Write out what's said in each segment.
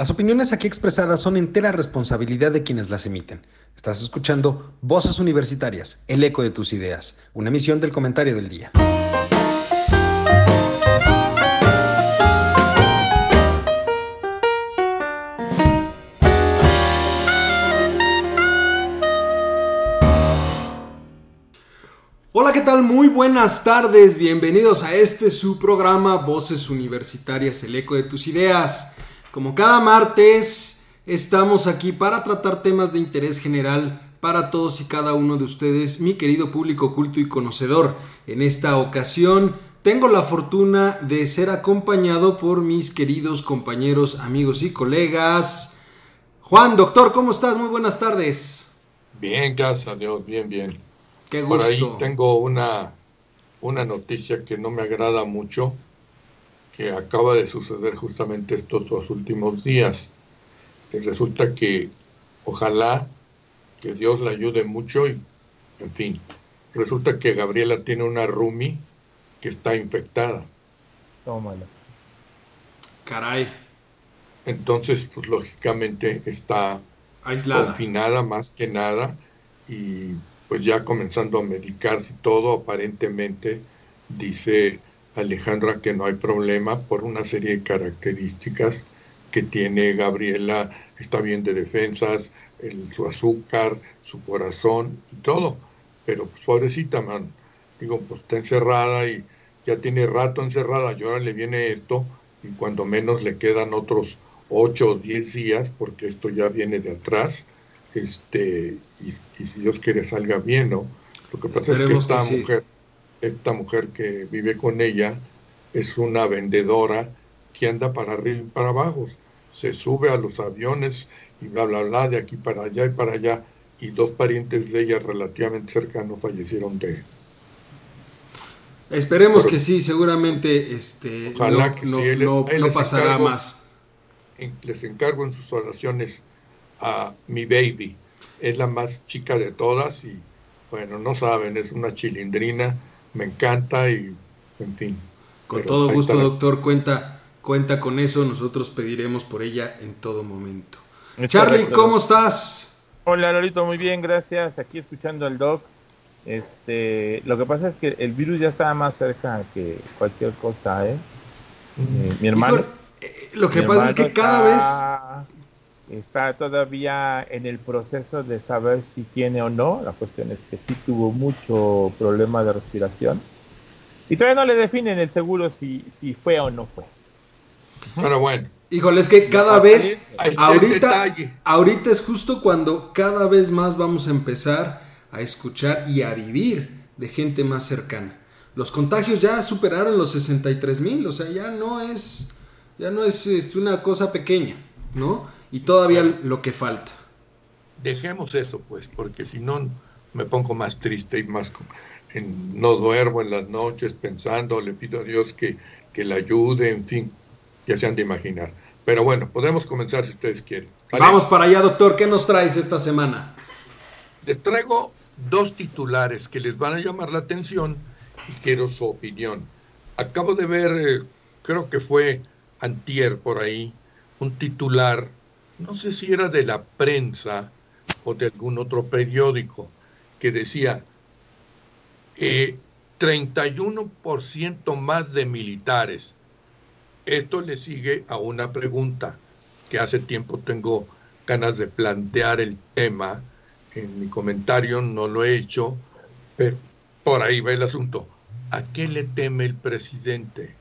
Las opiniones aquí expresadas son entera responsabilidad de quienes las emiten. Estás escuchando Voces Universitarias, el eco de tus ideas, una emisión del comentario del día. Hola, ¿qué tal? Muy buenas tardes. Bienvenidos a este su programa Voces Universitarias, el eco de tus ideas. Como cada martes, estamos aquí para tratar temas de interés general para todos y cada uno de ustedes, mi querido público culto y conocedor. En esta ocasión, tengo la fortuna de ser acompañado por mis queridos compañeros, amigos y colegas. Juan, doctor, ¿cómo estás? Muy buenas tardes. Bien, gracias a Dios, bien, bien. Qué gusto. Por ahí tengo una, una noticia que no me agrada mucho que acaba de suceder justamente estos dos últimos días. resulta que ojalá que Dios la ayude mucho y, en fin, resulta que Gabriela tiene una Rumi que está infectada. Tómala. Caray. Entonces, pues lógicamente está aislada, confinada más que nada y pues ya comenzando a medicarse y todo, aparentemente dice Alejandra que no hay problema por una serie de características que tiene Gabriela, está bien de defensas, su azúcar, su corazón y todo. Pero pues pobrecita, man, digo, pues está encerrada y ya tiene rato encerrada y ahora le viene esto y cuando menos le quedan otros 8 o 10 días porque esto ya viene de atrás este y, si Dios quiere salga bien, ¿no? Lo que pasa es que esta mujer esta mujer que vive con ella es una vendedora que anda para arriba y para abajo. Se sube a los aviones y bla, bla, bla, de aquí para allá y para allá. Y dos parientes de ella relativamente cercanos fallecieron de... Esperemos que sí, seguramente este, ojalá que no, pasará más. Les encargo en sus oraciones a mi baby. Es la más chica de todas y bueno, no saben, es una chilindrina me encanta y en fin. Con todo gusto, doctor, cuenta, cuenta con eso, nosotros pediremos por ella en todo momento. Charlie, ¿cómo estás? Hola, Lorito, muy bien, gracias. Aquí escuchando al doc. Este, lo que pasa es que el virus ya estaba más cerca que cualquier cosa, ¿eh? eh mi hermano. Eh, lo que pasa es que cada vez está todavía en el proceso de saber si tiene o no. La cuestión es que sí tuvo mucho problema de respiración. Y todavía no le definen el seguro si, si fue o no fue. Pero bueno. Híjole, es que cada vez, ahorita, ahorita es justo cuando cada vez más vamos a empezar a escuchar y a vivir de gente más cercana. Los contagios ya superaron los 63 mil, o sea, ya no es, ya no es este, una cosa pequeña, ¿no? y todavía lo que falta. Dejemos eso, pues, porque si no me pongo más triste y más... no duermo en las noches pensando, le pido a Dios que, que la ayude, en fin, ya se han de imaginar. Pero bueno, podemos comenzar si ustedes quieren. Vamos para allá, doctor. ¿Qué nos traes esta semana? Les traigo dos titulares que les van a llamar la atención y quiero su opinión. Acabo de ver, eh, creo que fue antier por ahí, un titular no sé si era de la prensa o de algún otro periódico, que decía, 31% eh, más de militares. Esto le sigue a una pregunta que hace tiempo tengo ganas de plantear el tema. En mi comentario no lo he hecho, pero por ahí va el asunto. ¿A qué le teme el presidente?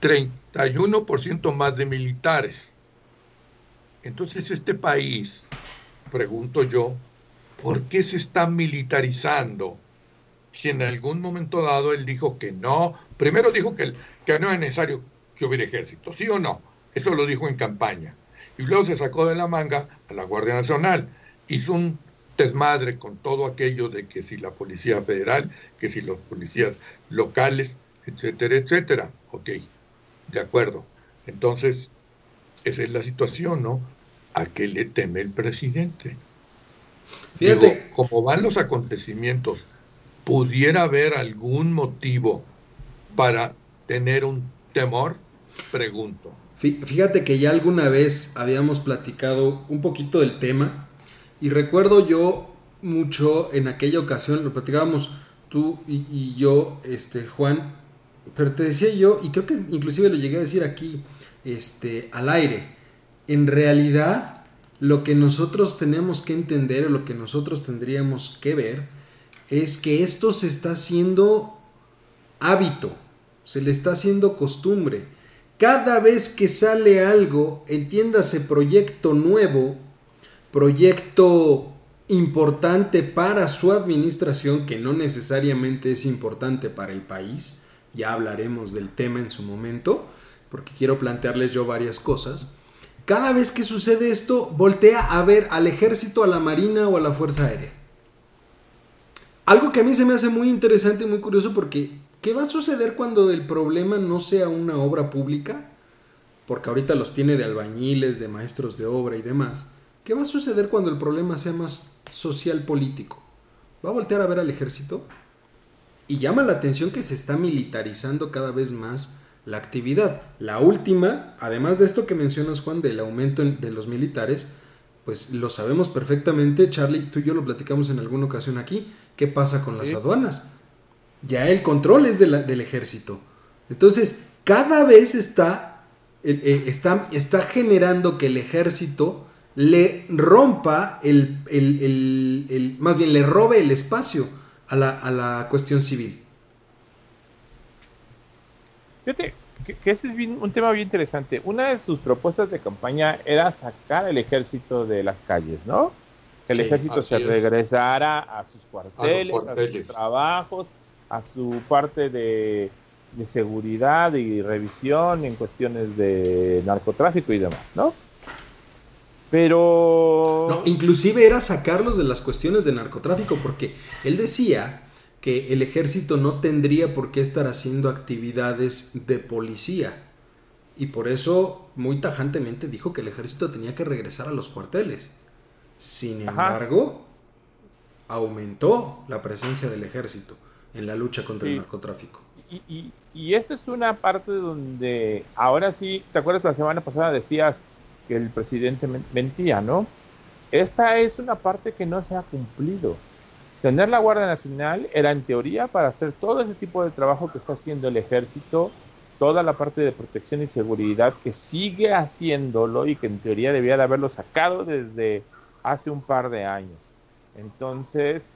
31% más de militares. Entonces este país, pregunto yo, ¿por qué se está militarizando? Si en algún momento dado él dijo que no, primero dijo que, que no es necesario que hubiera ejército, ¿sí o no? Eso lo dijo en campaña. Y luego se sacó de la manga a la Guardia Nacional. Hizo un desmadre con todo aquello de que si la Policía Federal, que si los policías locales, etcétera, etcétera. Ok, de acuerdo. Entonces, esa es la situación, ¿no? ¿a qué le teme el presidente? Fíjate. como van los acontecimientos, ¿pudiera haber algún motivo para tener un temor? Pregunto. Fíjate que ya alguna vez habíamos platicado un poquito del tema y recuerdo yo mucho en aquella ocasión, lo platicábamos tú y, yo, este, Juan, pero te decía yo, y creo que inclusive lo llegué a decir aquí, este, al aire, en realidad lo que nosotros tenemos que entender o lo que nosotros tendríamos que ver es que esto se está haciendo hábito, se le está haciendo costumbre. Cada vez que sale algo, entiéndase proyecto nuevo, proyecto importante para su administración, que no necesariamente es importante para el país, ya hablaremos del tema en su momento, porque quiero plantearles yo varias cosas. Cada vez que sucede esto, voltea a ver al ejército, a la marina o a la fuerza aérea. Algo que a mí se me hace muy interesante y muy curioso porque ¿qué va a suceder cuando el problema no sea una obra pública? Porque ahorita los tiene de albañiles, de maestros de obra y demás. ¿Qué va a suceder cuando el problema sea más social político? ¿Va a voltear a ver al ejército? Y llama la atención que se está militarizando cada vez más la actividad. La última, además de esto que mencionas Juan, del aumento de los militares, pues lo sabemos perfectamente, Charlie, tú y yo lo platicamos en alguna ocasión aquí, ¿qué pasa con las aduanas? Ya el control es del ejército. Entonces, cada vez está, eh, eh, está, está generando que el ejército le rompa el, el, más bien le robe el espacio a la, a la cuestión civil. Fíjate que, ese es un tema bien interesante. Una de sus propuestas de campaña era sacar al ejército de las calles, ¿no? Que el ejército se regresara a sus cuarteles, a, sus trabajos, a su parte de, de seguridad y revisión en cuestiones de narcotráfico y demás, ¿no? Pero... No, inclusive era sacarlos de las cuestiones de narcotráfico, porque él decía que el ejército no tendría por qué estar haciendo actividades de policía. Y por eso muy tajantemente dijo que el ejército tenía que regresar a los cuarteles. Sin embargo, aumentó la presencia del ejército en la lucha contra el narcotráfico. Y, y, y esa es una parte donde ahora sí, ¿te acuerdas la semana pasada decías que el presidente mentía, ¿no? Esta es una parte que no se ha cumplido. Tener la Guardia Nacional era en teoría para hacer todo ese tipo de trabajo que está haciendo el ejército, toda la parte de protección y seguridad que sigue haciéndolo y que en teoría debía de haberlo sacado desde hace un par de años. Entonces,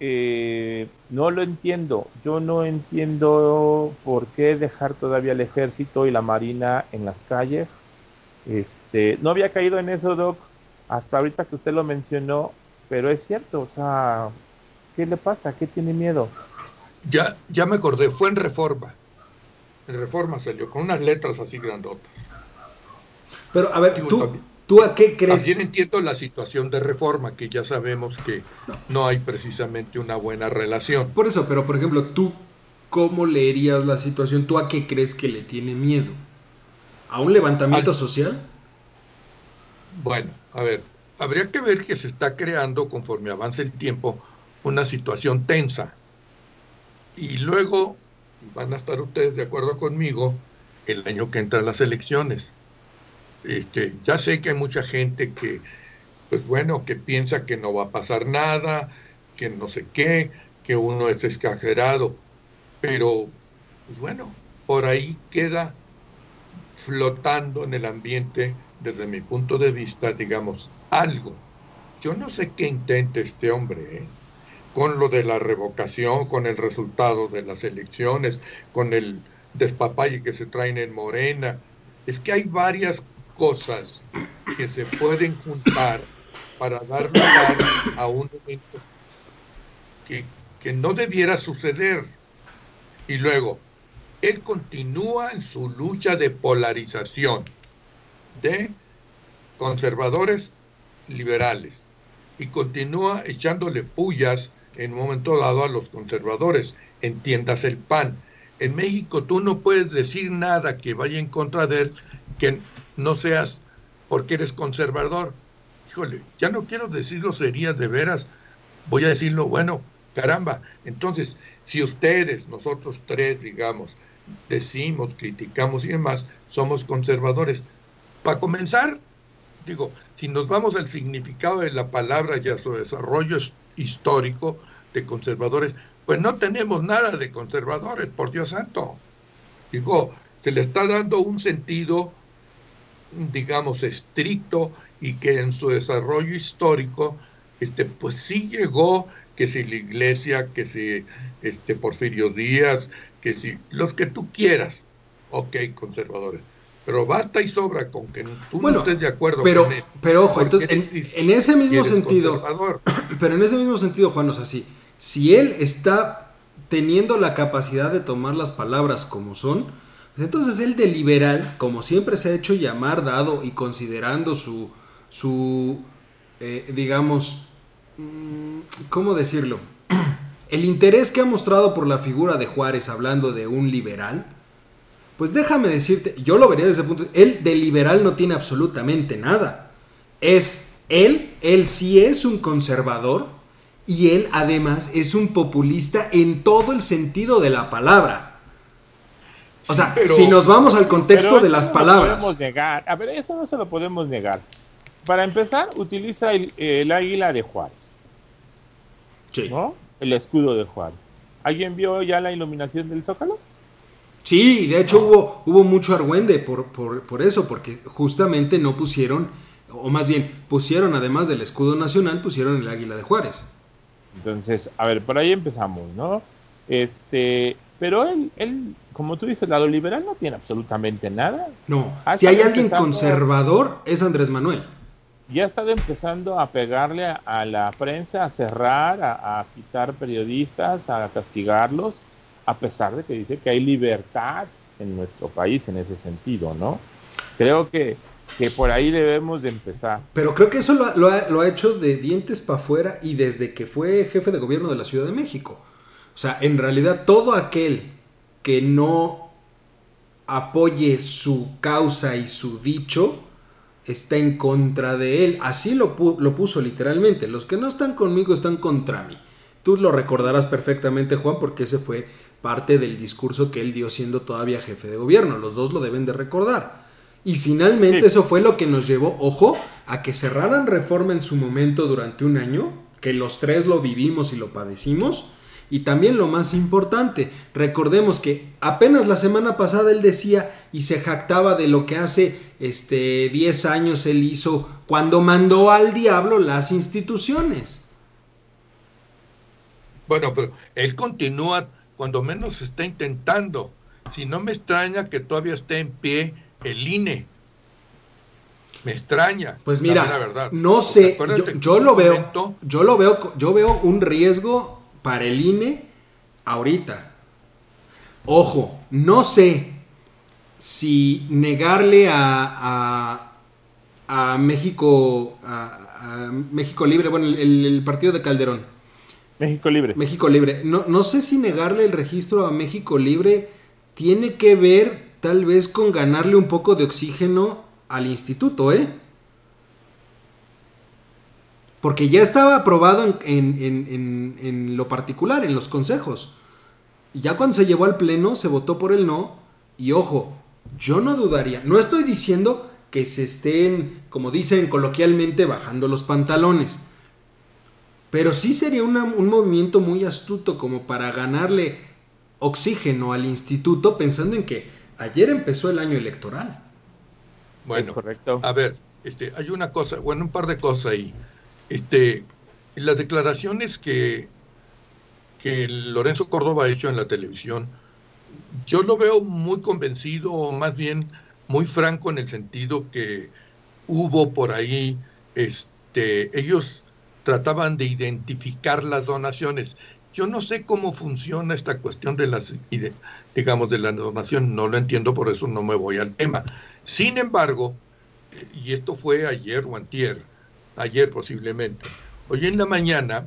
eh, no lo entiendo. Yo no entiendo por qué dejar todavía el ejército y la marina en las calles. Este, no había caído en eso, Doc, hasta ahorita que usted lo mencionó, pero es cierto, o sea, ¿qué le pasa? ¿Qué tiene miedo? Ya, ya me acordé, fue en Reforma. En Reforma salió, con unas letras así grandotas. Pero, a ver, tú, ¿tú a qué crees? También entiendo la situación de Reforma, que ya sabemos que no. hay precisamente una buena relación. Por eso, pero por ejemplo, ¿tú cómo leerías la situación? ¿Tú a qué crees que le tiene miedo? ¿A un levantamiento social? Bueno, a ver, habría que ver que se está creando, conforme avance el tiempo, una situación tensa. Y luego van a estar ustedes de acuerdo conmigo el año que entra las elecciones. Este, ya sé que hay mucha gente que, pues bueno, que piensa que no va a pasar nada, que no sé qué, que uno es exagerado, pero, pues bueno, por ahí queda flotando en el ambiente, desde mi punto de vista, digamos, algo. Yo no sé qué intenta este hombre, ¿eh? con lo de la revocación, con el resultado de las elecciones, con el despapalle que se traen en Morena. Es que hay varias cosas que se pueden juntar para dar lugar a un evento que, que no debiera suceder. Y luego, él continúa en su lucha de polarización de conservadores liberales y continúa echándole pullas en un momento dado a los conservadores, entiendas el PAN. En México tú no puedes decir nada que vaya en contra de él que no seas porque eres conservador. Híjole, ya no quiero decirlo serías de veras, voy a decirlo, bueno, caramba. Entonces, si ustedes, nosotros tres, digamos, decimos, criticamos y demás, somos conservadores. Para comenzar, digo, si nos vamos al significado de la palabra y a su desarrollo histórico de conservadores, pues no tenemos nada de conservadores, por Dios santo. Digo, se le está dando un sentido, digamos, estricto y que en su desarrollo histórico, este, pues sí llegó que si la iglesia, que si este Porfirio Díaz, que si los que tú quieras, ok, conservadores. Pero basta y sobra con que tú no estés de acuerdo pero, con él. Pero ojo, entonces, en, ese mismo sentido, pero en ese mismo sentido, Juan, o sea, sí, si él está teniendo la capacidad de tomar las palabras como son, pues entonces él de liberal, como siempre se ha hecho llamar, dado y considerando su, su eh, digamos, mm, ¿cómo decirlo? El interés que ha mostrado por la figura de Juárez hablando de un liberal, pues déjame decirte, yo lo vería desde ese punto, él de liberal no tiene absolutamente nada. Es él, él sí es un conservador y él además es un populista en todo el sentido de la palabra. O sea, si nos vamos al contexto de las palabras. podemos negar. A ver, eso no se lo podemos negar. Para empezar, utiliza el, águila de Juárez. Sí. ¿No? El escudo de Juárez. ¿Alguien vio ya la iluminación del Zócalo? Sí, de hecho hubo, hubo mucho argüende por, por, eso, porque justamente no pusieron, o más bien pusieron, además del escudo nacional, pusieron el águila de Juárez. Entonces, a ver, por ahí empezamos, ¿no? Este, pero él, él, como tú dices, el lado liberal no tiene absolutamente nada. No, si hay alguien conservador es Andrés Manuel. Ya estado empezando a pegarle a, la prensa, a cerrar, a, quitar periodistas, a castigarlos, a pesar de que dice que hay libertad en nuestro país en ese sentido, ¿no? Creo que, que por ahí debemos de empezar. Pero creo que eso lo, lo, ha, lo ha, hecho de dientes para afuera y desde que fue jefe de gobierno de la Ciudad de México. O sea, en realidad todo aquel que no apoye su causa y su dicho está en contra de él. Así lo, lo puso literalmente. Los que no están conmigo están contra mí. Tú lo recordarás perfectamente, Juan, porque ese fue parte del discurso que él dio siendo todavía jefe de gobierno. Los dos lo deben de recordar. Y finalmente eso fue lo que nos llevó, ojo, a que cerraran reforma en su momento durante un año, que los tres lo vivimos y lo padecimos, y también lo más importante, recordemos que apenas la semana pasada él decía y se jactaba de lo que hace este 10 años él hizo cuando mandó al diablo las instituciones. Bueno, pero él continúa, cuando menos está intentando. Si no me extraña que todavía esté en pie el INE. Me extraña. Pues mira, verdad. no sé, yo, lo veo, yo lo veo, yo veo un riesgo para el INE ahorita. Ojo, no sé si negarle a, a, México, a, México Libre, bueno, el, partido de Calderón. México Libre. México Libre. No, no sé si negarle el registro a México Libre tiene que ver tal vez con ganarle un poco de oxígeno al instituto, ¿eh? Porque ya estaba aprobado en, lo particular, en los consejos. Y ya cuando se llevó al pleno, se votó por el no. Y ojo, yo no dudaría. No estoy diciendo que se estén, como dicen coloquialmente, bajando los pantalones. Pero sí sería un movimiento muy astuto como para ganarle oxígeno al instituto pensando en que ayer empezó el año electoral. Bueno, correcto. a ver, este, hay una cosa, bueno, un par de cosas ahí. Este, las declaraciones que, Lorenzo Córdoba ha hecho en la televisión, yo lo veo muy convencido, o más bien muy franco en el sentido que hubo por ahí, este, ellos trataban de identificar las donaciones. Yo no sé cómo funciona esta cuestión de las, digamos, de la donación, no lo entiendo, por eso no me voy al tema. Sin embargo, y esto fue ayer o antier, ayer posiblemente. Hoy en la mañana,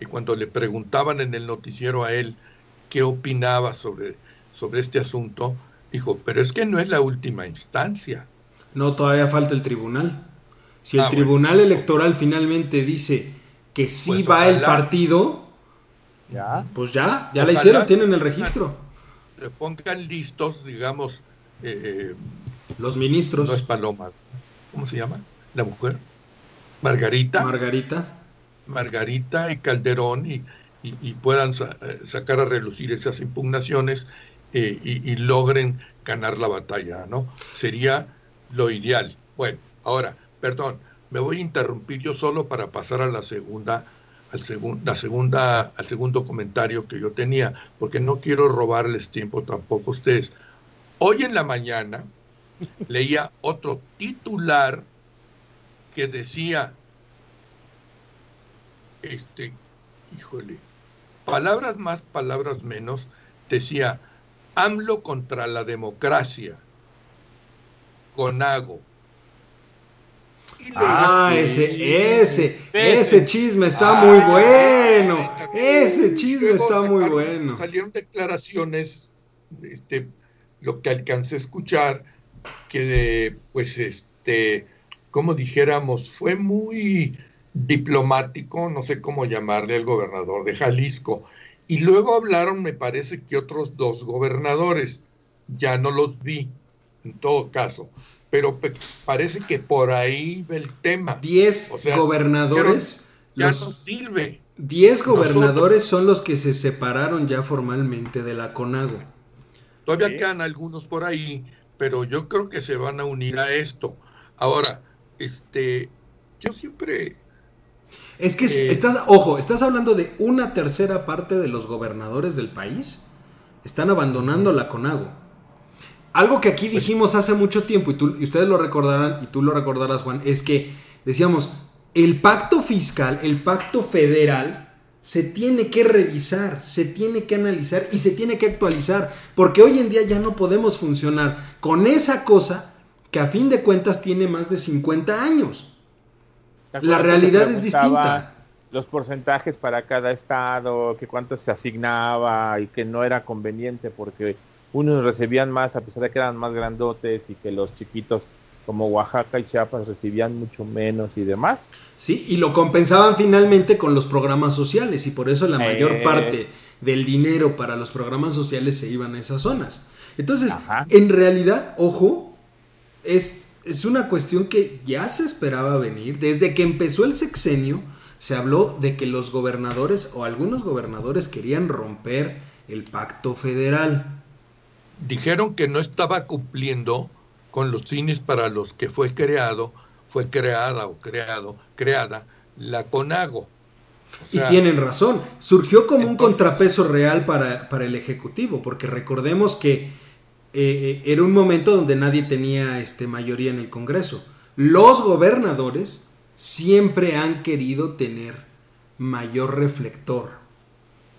y cuando le preguntaban en el noticiero a él qué opinaba sobre, sobre este asunto, dijo, pero es que no es la última instancia. No, todavía falta el tribunal. Si el ah, tribunal electoral finalmente dice que sí pues va el partido, ¿Ya? pues ya, ya la hicieron, tienen el registro. pongan listos, digamos. Eh, Los ministros. No es Paloma. ¿Cómo se llama? La mujer. Margarita. Margarita. Margarita y Calderón y, y, puedan eh, sacar a relucir esas impugnaciones eh, y, logren ganar la batalla, ¿no? Sería lo ideal. Bueno, ahora, perdón, me voy a interrumpir yo solo para pasar a la segunda, al la segunda, al segundo comentario que yo tenía, porque no quiero robarles tiempo tampoco a ustedes. Hoy en la mañana leía otro titular que decía, este, híjole, palabras más, palabras menos, decía, AMLO contra la democracia, Conago. Ah, ese, ese, ese chisme está muy bueno. Ese chisme está muy bueno. Salieron declaraciones, este, lo que alcancé a escuchar, que pues este, como dijéramos, fue muy diplomático, no sé cómo llamarle al gobernador de Jalisco. Y luego hablaron, me parece que otros dos gobernadores, ya no los vi, en todo caso, pero parece que por ahí ve el tema. Diez gobernadores. Ya, no sirve. Diez gobernadores son los que se separaron ya formalmente de la CONAGO. Todavía quedan algunos por ahí, pero yo creo que se van a unir a esto. Ahora, este, yo siempre es que eh, estás, ojo, estás hablando de una tercera parte de los gobernadores del país están abandonando la CONAGO. Algo que aquí pues dijimos hace mucho tiempo, y, tú, y ustedes lo recordarán, y tú lo recordarás, Juan, es que decíamos, el pacto fiscal, el pacto federal, se tiene que revisar, se tiene que analizar y se tiene que actualizar, porque hoy en día ya no podemos funcionar con esa cosa que a fin de cuentas tiene más de 50 años. La realidad es distinta. Los porcentajes para cada estado, que cuánto se asignaba y que no era conveniente porque unos recibían más a pesar de que eran más grandotes y que los chiquitos como Oaxaca y Chiapas recibían mucho menos y demás. Sí, y lo compensaban finalmente con los programas sociales y por eso la mayor eh. parte del dinero para los programas sociales se iban a esas zonas. Entonces, en realidad, ojo, es es una cuestión que ya se esperaba venir. Desde que empezó el sexenio, se habló de que los gobernadores o algunos gobernadores querían romper el pacto federal. Dijeron que no estaba cumpliendo con los fines para los que fue creado, fue creada o creado, creada la CONAGO. y tienen razón, surgió como un contrapeso real para, para el Ejecutivo, porque recordemos que eh, era un momento donde nadie tenía este, mayoría en el Congreso. Los gobernadores siempre han querido tener mayor reflector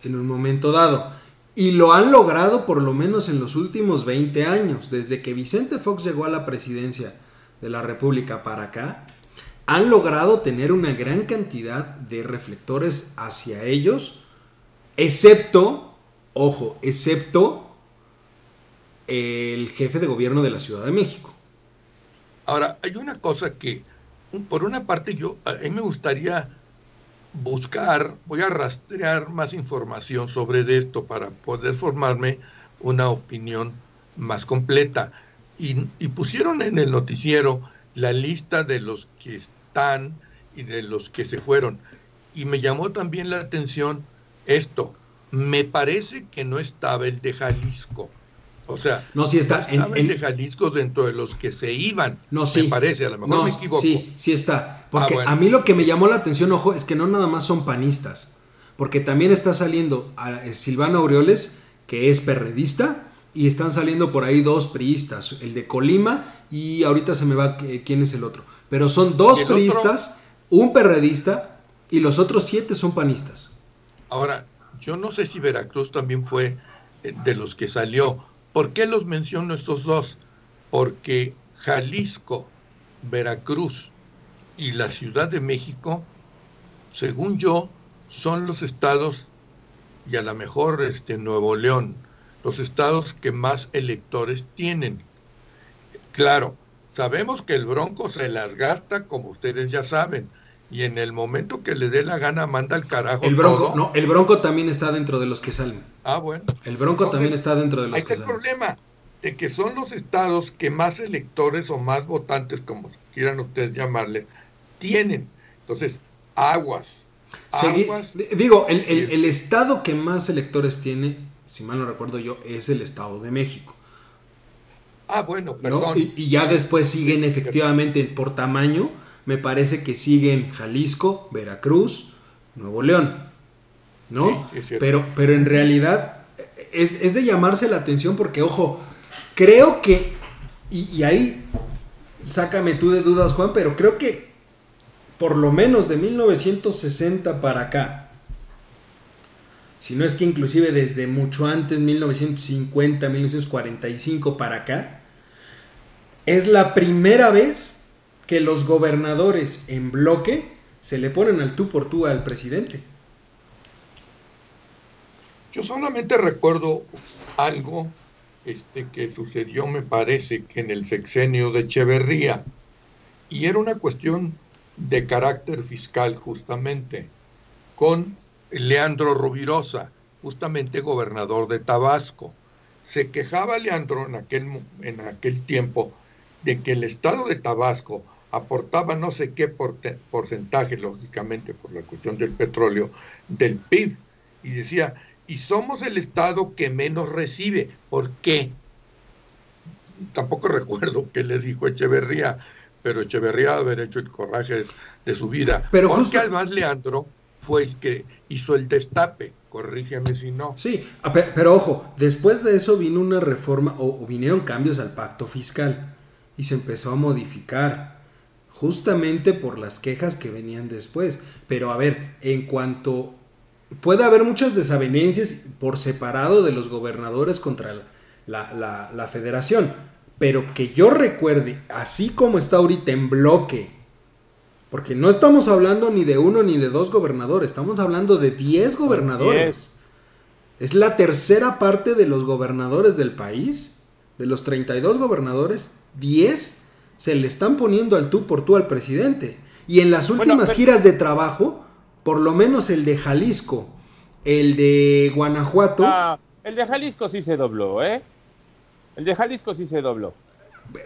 en un momento dado. Y lo han logrado por lo menos en los últimos 20 años, desde que Vicente Fox llegó a la presidencia de la República para acá, han logrado tener una gran cantidad de reflectores hacia ellos, excepto, ojo, excepto el jefe de gobierno de la Ciudad de México. Ahora, hay una cosa que, por una parte, yo a mí me gustaría buscar, voy a rastrear más información sobre esto para poder formarme una opinión más completa. Y, y, pusieron en el noticiero la lista de los que están y de los que se fueron. Y me llamó también la atención esto. Me parece que no estaba el de Jalisco. O sea, no, sí está. En, de Jalisco dentro de los que se iban. No, sí. Me parece, a lo mejor me equivoco. Sí, sí está. Porque ah, a mí lo que me llamó la atención, ojo, es que no nada más son panistas. Porque también está saliendo a eh, Silvano Aureoles, que es perredista, y están saliendo por ahí dos priistas, el de Colima y ahorita se me va eh, quién es el otro. Pero son dos priistas, un perredista y los otros siete son panistas. Ahora, yo no sé si Veracruz también fue eh, de los que salió, ¿Por qué los menciono estos dos? Porque Jalisco, Veracruz y la Ciudad de México, según yo, son los estados, y a lo mejor este, Nuevo León, los estados que más electores tienen. Claro, sabemos que el Bronco se las gasta, como ustedes ya saben, y en el momento que le dé la gana manda al carajo el bronco, todo. No, el Bronco también está dentro de los que salen. Ah, bueno. El Bronco Entonces, también está dentro de los Ahí que está el problema de que son los estados que más electores o más votantes, como quieran ustedes llamarle, tienen. Entonces, aguas. Segui- Aguas. digo, el, el- el estado que más electores tiene, si mal no recuerdo yo, es el Estado de México. Ah, bueno, ¿no? perdón. Y, y ya después siguen efectivamente por tamaño, me parece que siguen Jalisco, Veracruz, Nuevo León, ¿no? Sí, sí, pero, pero en realidad es, es de llamarse la atención porque, ojo, creo que, y, y ahí sácame tú de dudas, Juan, pero creo que por lo menos de 1960 para acá, si no es que inclusive desde mucho antes, 1950, 1945 para acá, es la primera vez que los gobernadores en bloque se le ponen al tú por tú al presidente. Yo solamente recuerdo algo este, que sucedió, me parece, que en el sexenio de Echeverría, y era una cuestión de carácter fiscal justamente, con Leandro Rovirosa, justamente gobernador de Tabasco. Se quejaba Leandro en aquel, en aquel tiempo de que el estado de Tabasco aportaba no sé qué porcentaje, lógicamente por la cuestión del petróleo, del PIB. Y decía, y somos el estado que menos recibe. ¿Por qué? Tampoco recuerdo qué le dijo Echeverría, pero Echeverría haber hecho el coraje de su vida. Pero Porque justo- además Leandro fue el que hizo el destape, corrígeme si no. Sí, pero, ojo, después de eso vino una reforma o, o vinieron cambios al pacto fiscal y se empezó a modificar justamente por las quejas que venían después. Pero a ver, en cuanto puede haber muchas desavenencias por separado de los gobernadores contra la, la- la- la federación, pero que yo recuerde, así como está ahorita en bloque, porque no estamos hablando ni de uno ni de dos gobernadores, estamos hablando de 10 gobernadores. Es la tercera parte de los gobernadores del país. De los 32 gobernadores, 10 se le están poniendo al tú por tú al presidente. Y en las Bueno, últimas pero- giras de trabajo, por lo menos el de Jalisco, el de Guanajuato, Ah, el de Jalisco sí se dobló, ¿eh? El de Jalisco sí se dobló.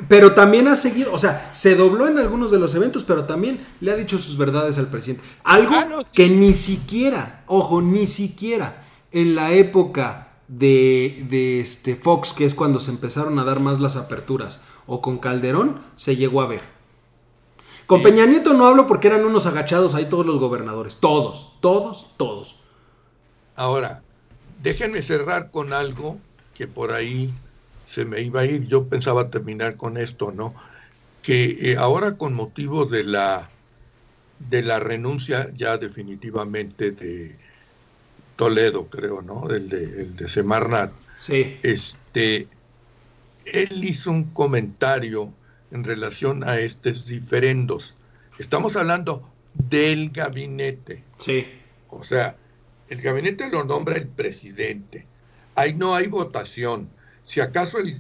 pero también ha seguido, o sea, se dobló en algunos de los eventos, pero también le ha dicho sus verdades al presidente. Algo Ah, no, sí. que ni siquiera, ojo, ni siquiera en la época de, de este Fox, que es cuando se empezaron a dar más las aperturas, o con Calderón, se llegó a ver. Con Sí. Peña Nieto no hablo porque eran unos agachados ahí todos los gobernadores, todos, todos, todos. Ahora, déjenme cerrar con algo que por ahí se me iba a ir. Yo pensaba terminar con esto, ¿no? Que eh, ahora con motivo de la de la renuncia ya definitivamente de Toledo, creo, ¿no? El de, el de Semarnat. Sí. Este, él hizo un comentario en relación a estos diferendos. Estamos hablando del gabinete. Sí. O sea, el gabinete lo nombra el presidente. Ahí no hay votación. Si acaso el...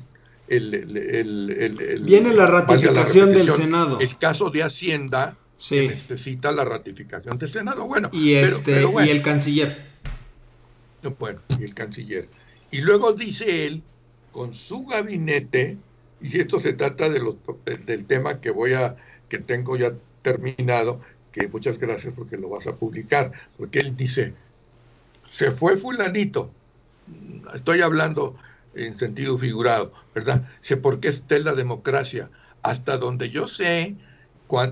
el- el- el- Viene la ratificación del Senado. El caso de Hacienda Sí. necesita la ratificación del Senado. Bueno, Y pero- este, pero bueno, y el canciller. Bueno, y el canciller. Y luego dice él, con su gabinete, y esto se trata de los, del tema que voy a, que tengo ya terminado, que muchas gracias porque lo vas a publicar, porque él dice, se fue fulanito, estoy hablando en sentido figurado, ¿verdad? Sé por qué está la democracia. Hasta donde yo sé,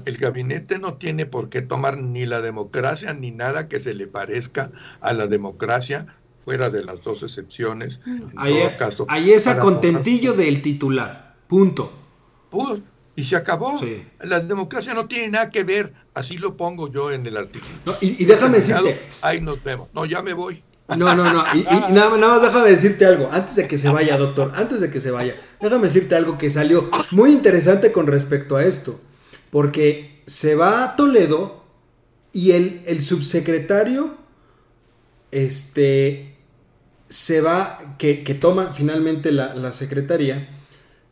el gabinete no tiene por qué tomar ni la democracia ni nada que se le parezca a la democracia, fuera de las dos excepciones. En Ahí, todo caso, ahí es a contentillo del titular. Punto. Pues, y se acabó. Sí. La democracia no tiene nada que ver, así lo pongo yo en el artículo. No, y, y déjame Terminado, decirte, Ahí nos vemos. No, ya me voy. no, no, no, y, y nada, nada más déjame decirte algo, antes de que se vaya, doctor, antes de que se vaya, déjame decirte algo que salió muy interesante con respecto a esto, porque se va a Toledo y el, el subsecretario, este, se va, que, que toma finalmente la, la secretaría,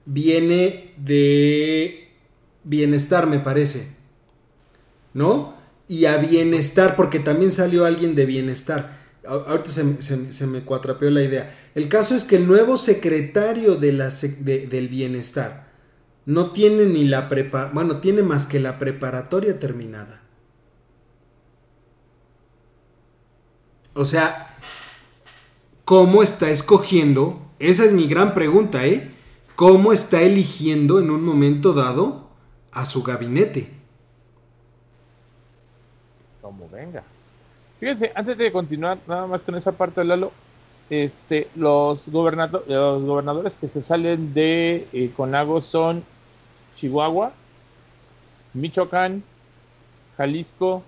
viene de bienestar, me parece, ¿no? y a bienestar, porque también salió alguien de bienestar. Ahorita se, me cuatrapeó la idea. El caso es que el nuevo secretario de la del bienestar no tiene ni la prepa, bueno, tiene más que la preparatoria terminada. O sea, ¿cómo está escogiendo? Esa es mi gran pregunta, ¿eh? ¿Cómo está eligiendo en un momento dado a su gabinete? Como venga. Fíjense, antes de continuar nada más con esa parte, Lalo, este, los, los gobernadores que se salen de eh, Conago son Chihuahua, Michoacán, Jalisco,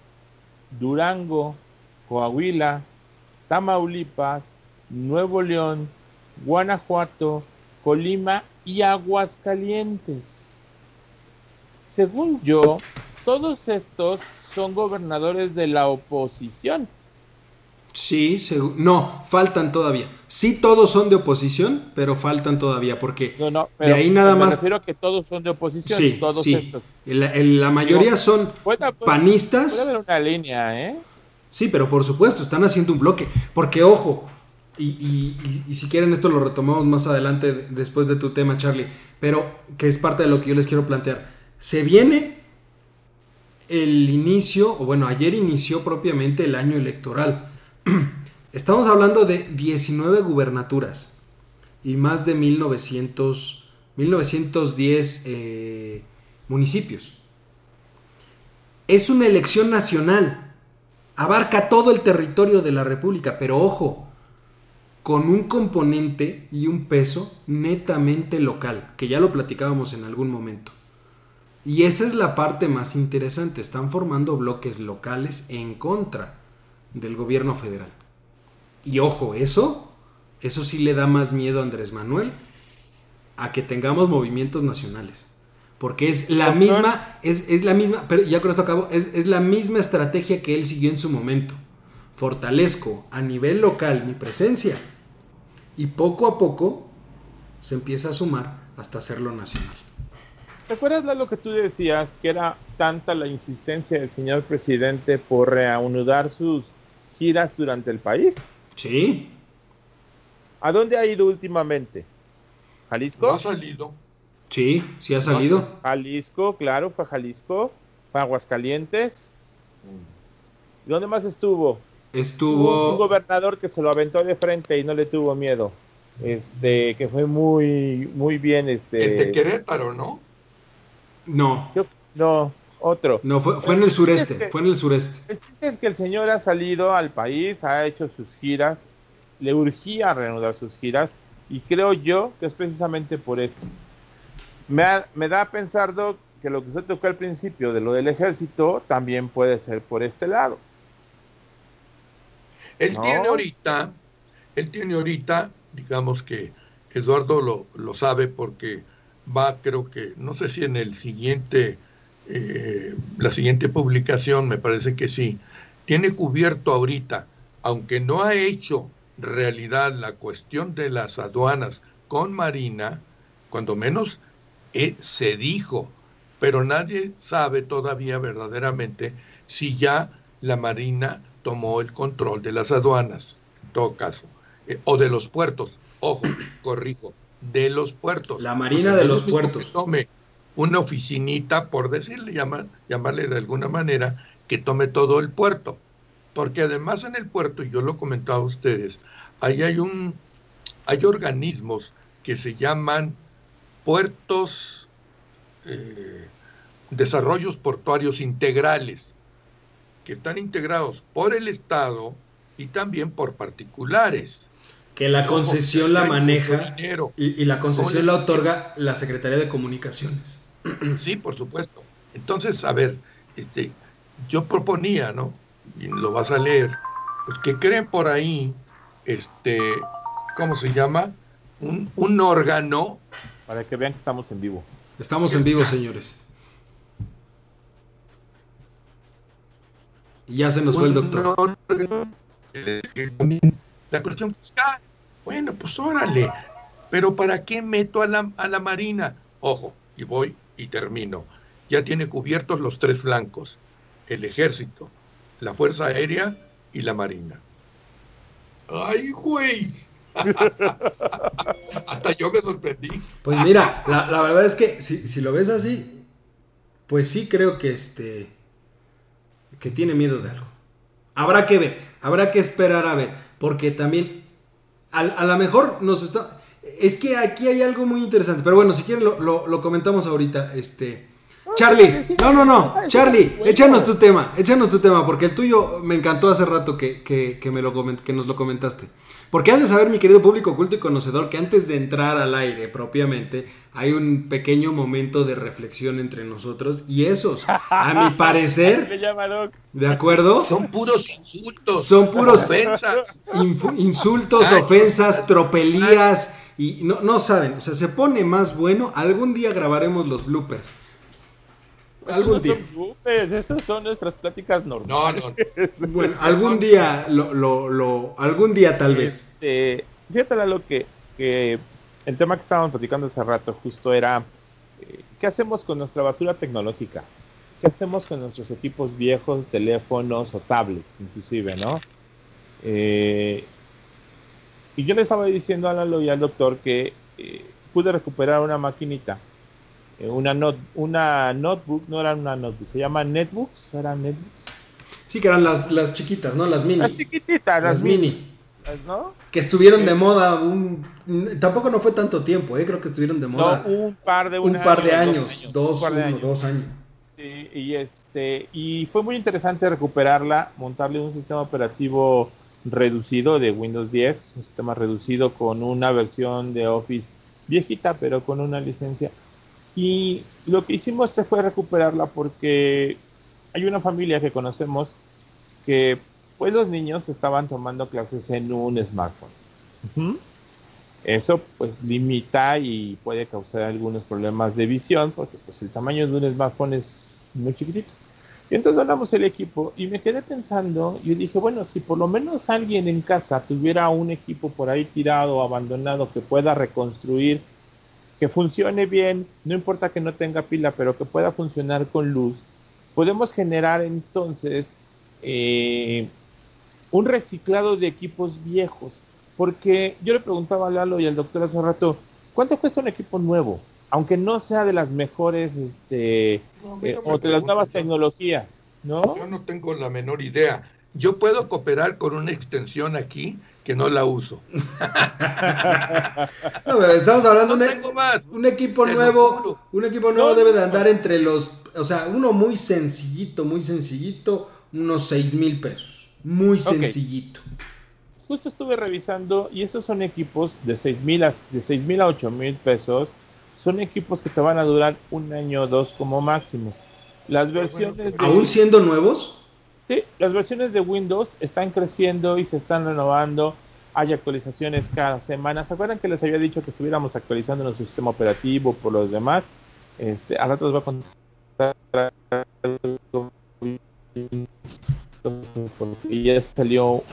Durango, Coahuila, Tamaulipas, Nuevo León, Guanajuato, Colima y Aguascalientes. Según yo, todos estos son gobernadores de la oposición. Sí, no, faltan todavía. Sí, todos son de oposición, pero faltan todavía, porque de ahí nada más. Prefiero que todos son de oposición. Sí, todos sí. La, mayoría son panistas. Puede haber una línea, ¿eh? Sí, pero por supuesto, están haciendo un bloque. Porque, ojo, y, si quieren esto lo retomamos más adelante después de tu tema, Charlie, pero que es parte de lo que yo les quiero plantear. Se viene el inicio, o bueno, ayer inició propiamente el año electoral. Estamos hablando de 19 gubernaturas y más de 1900, 1910 eh, municipios. Es una elección nacional, abarca todo el territorio de la República, pero ojo, con un componente y un peso netamente local, que ya lo platicábamos en algún momento. Y esa es la parte más interesante, están formando bloques locales en contra del gobierno federal. Y ojo, eso, eso sí le da más miedo a Andrés Manuel a que tengamos movimientos nacionales. Porque es la misma, es, es la misma, pero ya con esto acabo, es, es la misma estrategia que él siguió en su momento. Fortalezco a nivel local mi presencia y poco a poco se empieza a sumar hasta hacerlo nacional. ¿Te acuerdas de lo que tú decías, que era tanta la insistencia del señor presidente por reanudar sus giras durante el país? Sí. ¿A dónde ha ido últimamente? ¿Jalisco? No ha salido. Sí, sí ha salido. Jalisco, claro, fue Jalisco. Fue Aguascalientes. ¿Y ¿Dónde más estuvo? Estuvo. Un, gobernador que se lo aventó de frente y no le tuvo miedo. Este, que fue muy, muy bien. Este, este Querétaro, ¿no? No. no, otro. No, fue, fue en el sureste, fue en el sureste. El chiste es que el señor ha salido al país, ha hecho sus giras, le urgía reanudar sus giras, y creo yo que es precisamente por esto. Me, me da a pensar, Doc, que lo que usted tocó al principio de lo del ejército también puede ser por este lado. Él tiene ahorita, él tiene ahorita, digamos que Eduardo lo, lo sabe porque va, creo que, no sé si en el siguiente, eh, la siguiente publicación, me parece que sí, tiene cubierto ahorita, aunque no ha hecho realidad la cuestión de las aduanas con Marina, cuando menos eh, se dijo, pero nadie sabe todavía verdaderamente si ya la Marina tomó el control de las aduanas, en todo caso, eh, o de los puertos. Ojo, corrijo, de los puertos. La Marina de los puertos. Que tome una oficinita, por decirle, llamarle de alguna manera, que tome todo el puerto. Porque además en el puerto, y yo lo comentaba a ustedes, ahí hay un, hay organismos que se llaman puertos, eh, desarrollos portuarios integrales, que están integrados por el Estado y también por particulares. Que la concesión la maneja y, la concesión la otorga la Secretaría de Comunicaciones. Sí, por supuesto. Entonces, a ver, este, yo proponía, ¿no? Y lo vas a leer, pues que creen por ahí, este, ¿cómo se llama? Un, un órgano. Para que vean que estamos en vivo. Estamos en vivo, señores. Y ya se nos fue el doctor. La cuestión fiscal. Bueno, pues órale. Pero ¿para qué meto a la, a la Marina? Ojo, y voy y termino. Ya tiene cubiertos los tres flancos. el ejército, la Fuerza Aérea y la Marina. ¡Ay, güey! Hasta yo me sorprendí. Pues mira, la, verdad es que si, si, lo ves así, pues sí creo que este. Que tiene miedo de algo. Habrá que ver, habrá que esperar a ver. Porque también. A, a lo mejor nos está. Es que aquí hay algo muy interesante. Pero bueno, si quieren lo, lo comentamos ahorita. Este. Charlie, no, no, no, Charlie, échanos tu tema, échanos tu tema, porque el tuyo me encantó hace rato que, que, me lo que nos lo comentaste. Porque han de saber, mi querido público oculto y conocedor, que antes de entrar al aire propiamente, hay un pequeño momento de reflexión entre nosotros y esos, a mi parecer, ¿de acuerdo? Son puros insultos. Son puros ofensas. insultos, ofensas, tropelías y no, no saben, o sea, se pone más bueno, algún día grabaremos los bloopers algún día. Esas son nuestras pláticas normales. No, no. bueno, algún día, lo, lo, lo, algún día tal vez. Este, fíjate lo que, que el tema que estábamos platicando hace rato justo era, eh, ¿qué hacemos con nuestra basura tecnológica? ¿Qué hacemos con nuestros equipos viejos, teléfonos o tablets, inclusive, no? Eh, y yo le estaba diciendo a Lalo y al doctor que eh, pude recuperar una maquinita eh, una, una notebook, no era una notebook, se llama netbooks, ¿eran netbooks? Sí, que eran las, las chiquitas, ¿no? Las mini. Las chiquititas, las, mini. ¿No? Que estuvieron de moda un... Tampoco no fue tanto tiempo, ¿eh? Creo que estuvieron de moda. un par de, un par de años, dos, años. dos años. Sí, y, este, y fue muy interesante recuperarla, montarle un sistema operativo reducido de Windows 10, un sistema reducido con una versión de Office viejita, pero con una licencia y lo que hicimos fue recuperarla porque hay una familia que conocemos que pues los niños estaban tomando clases en un smartphone. Eso pues limita y puede causar algunos problemas de visión porque pues el tamaño de un smartphone es muy chiquitito. Y entonces hablamos el equipo y me quedé pensando, y dije, bueno, si por lo menos alguien en casa tuviera un equipo por ahí tirado o abandonado que pueda reconstruir que funcione bien, no importa que no tenga pila, pero que pueda funcionar con luz, podemos generar entonces eh, un reciclado de equipos viejos. Porque yo le preguntaba a Lalo y al doctor hace rato, ¿cuánto cuesta un equipo nuevo? Aunque no sea de las mejores este, eh, o de las nuevas tecnologías, ¿no? Yo no tengo la menor idea. Yo puedo cooperar con una extensión aquí que no la uso. estamos hablando de un equipo nuevo, un equipo nuevo debe de andar entre los, o sea, uno muy sencillito, muy sencillito, unos 6 mil pesos, muy sencillito. Justo estuve revisando y esos son equipos de 6 mil a, de 6 mil a 8 mil pesos, son equipos que te van a durar un año o dos como máximo. Las versiones... ¿Aún siendo nuevos? Las versiones de Windows están creciendo y se están renovando. Hay actualizaciones cada semana. ¿Se acuerdan que les había dicho que estuviéramos actualizando nuestro sistema operativo por los demás? Este, a rato les voy a contar y ya salió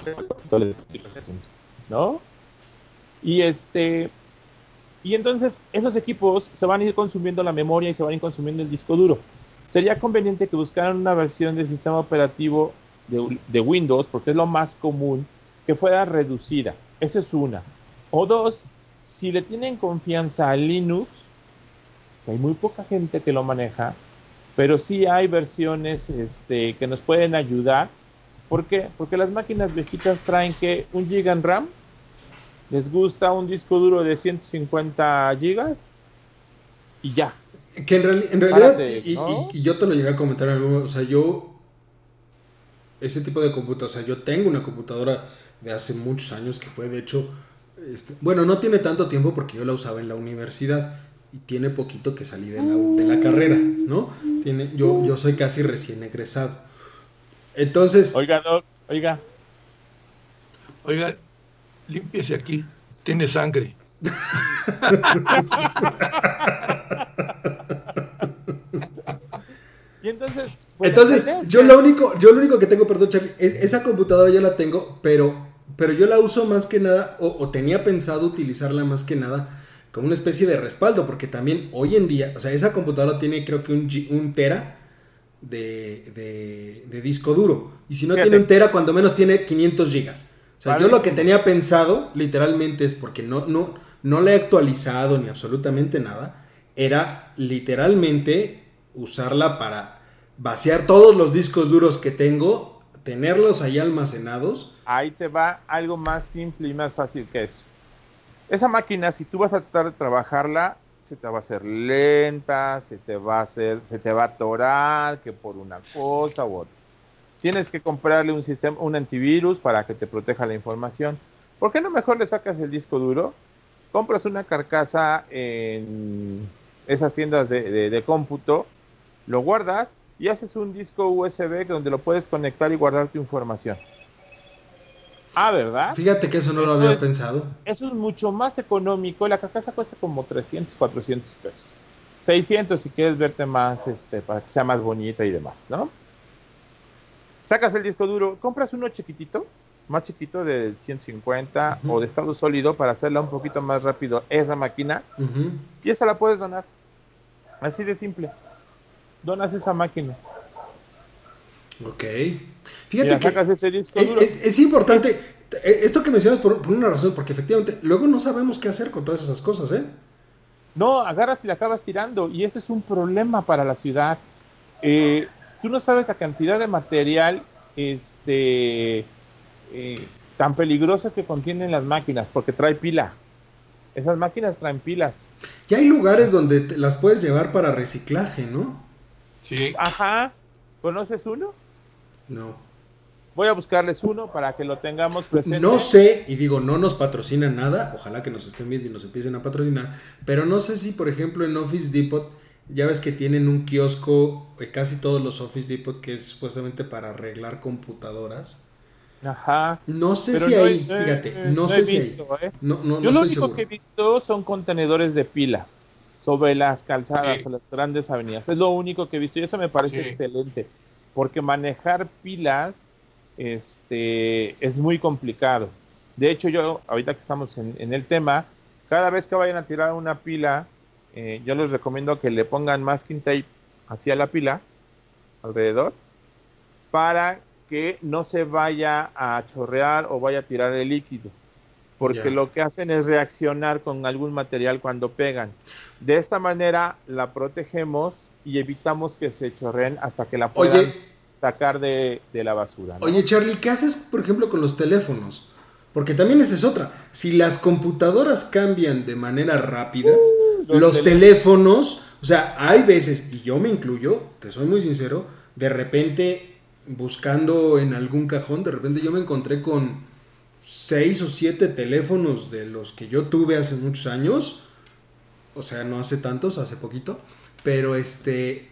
¿no? Y este y entonces esos equipos se van a ir consumiendo la memoria y se van a ir consumiendo el disco duro sería conveniente que buscaran una versión del sistema operativo de, Windows, porque es lo más común, que fuera reducida. Esa es una. O dos, si le tienen confianza a Linux, que hay muy poca gente que lo maneja, pero sí hay versiones este, que nos pueden ayudar. ¿Por qué? Porque las máquinas viejitas traen que un giga en RAM, les gusta un disco duro de 150 gigas y ya. Que en, realidad, y, yo te lo llegué a comentar en o sea, yo, ese tipo de computadora, o sea, yo tengo una computadora de hace muchos años que fue, de hecho, este, bueno, no tiene tanto tiempo porque yo la usaba en la universidad y tiene poquito que salí de la, de la carrera, ¿no? Tiene, yo, yo soy casi recién egresado. Entonces... Oiga, oiga. Oiga, límpiese aquí, tiene sangre. y entonces. entonces, yo lo único, yo lo único que tengo, perdón, Charlie, esa computadora yo la tengo, pero, pero yo la uso más que nada, o, tenía pensado utilizarla más que nada como una especie de respaldo, porque también hoy en día, o sea, esa computadora tiene creo que un, un tera de, de, disco duro. Y si no tiene un tera, cuando menos tiene 500 gigas. O sea, yo lo que tenía pensado, literalmente, es porque no, no, no le he actualizado ni absolutamente nada, era literalmente usarla para vaciar todos los discos duros que tengo, tenerlos ahí almacenados. Ahí te va algo más simple y más fácil que eso. Esa máquina, si tú vas a tratar de trabajarla, se te va a hacer lenta, se te va a hacer, se te va a atorar, que por una cosa u otra. Tienes que comprarle un sistema, un antivirus para que te proteja la información. ¿Por qué no mejor le sacas el disco duro? Compras una carcasa en esas tiendas de, de cómputo, lo guardas y haces un disco USB donde lo puedes conectar y guardar tu información. Ah, ¿verdad? Fíjate que eso no lo había pensado. Eso es mucho más económico. La carcasa cuesta como 300, 400 pesos. 600 si quieres verte más, este, para que sea más bonita y demás, ¿no? Sacas el disco duro, compras uno chiquitito, más chiquito de 150 o de estado sólido para hacerla un poquito más rápido esa máquina y esa la puedes donar. Así de simple. Donas esa máquina. Ok. Fíjate que es, importante, eh, esto que mencionas por, una razón, porque efectivamente luego no sabemos qué hacer con todas esas cosas, ¿eh? No, agarras y la acabas tirando y eso es un problema para la ciudad. Eh, tú no sabes la cantidad de material este, eh, tan peligroso que contienen las máquinas, porque trae pila. Esas máquinas traen pilas. Ya hay lugares donde las puedes llevar para reciclaje, ¿no? Sí. Ajá. ¿Conoces uno? No. Voy a buscarles uno para que lo tengamos presente. No sé, y digo, no nos patrocinan nada, ojalá que nos estén viendo y nos empiecen a patrocinar, pero no sé si, por ejemplo, en Office Depot, ya ves que tienen un kiosco, eh, casi todos los Office Depot, que es supuestamente para arreglar computadoras. Ajá. No sé si ahí, fíjate, no, sé si ahí. ¿eh? No, no, Yo lo único que he visto son contenedores de pilas sobre las calzadas o las grandes avenidas. Es lo único que he visto y eso me parece excelente porque manejar pilas este, es muy complicado. De hecho, yo, ahorita que estamos en, el tema, cada vez que vayan a tirar una pila, eh, yo les recomiendo que le pongan masking tape hacia la pila, alrededor, para que no se vaya a chorrear o vaya a tirar el líquido. Porque lo que hacen es reaccionar con algún material cuando pegan. De esta manera la protegemos y evitamos que se chorreen hasta que la puedan sacar de, la basura. Oye, Charlie, ¿qué haces, por ejemplo, con los teléfonos? Porque también esa es otra. Si las computadoras cambian de manera rápida, uh, los, teléfonos, o sea, hay veces, y yo me incluyo, te soy muy sincero, de repente buscando en algún cajón, de repente yo me encontré con seis o siete teléfonos de los que yo tuve hace muchos años, o sea, no hace tantos, hace poquito, pero este,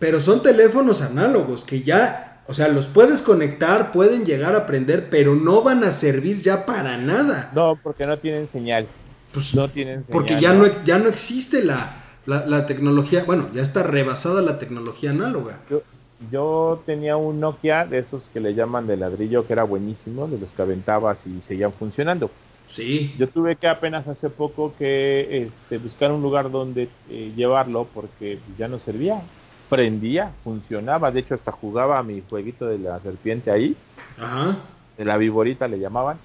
pero son teléfonos análogos que ya, o sea, los puedes conectar, pueden llegar a prender, pero no van a servir ya para nada. No, porque no tienen señal. Pues, no tienen señal, Porque ya no, ya no existe la, la, tecnología, bueno, ya está rebasada la tecnología análoga. Yo, yo tenía un Nokia de esos que le llaman de ladrillo, que era buenísimo, de los que aventabas y seguían funcionando. Sí. Yo tuve que apenas hace poco que este, buscar un lugar donde eh, llevarlo porque ya no servía. Prendía, funcionaba, de hecho hasta jugaba a mi jueguito de la serpiente ahí. Ajá. De la viborita le llamaban.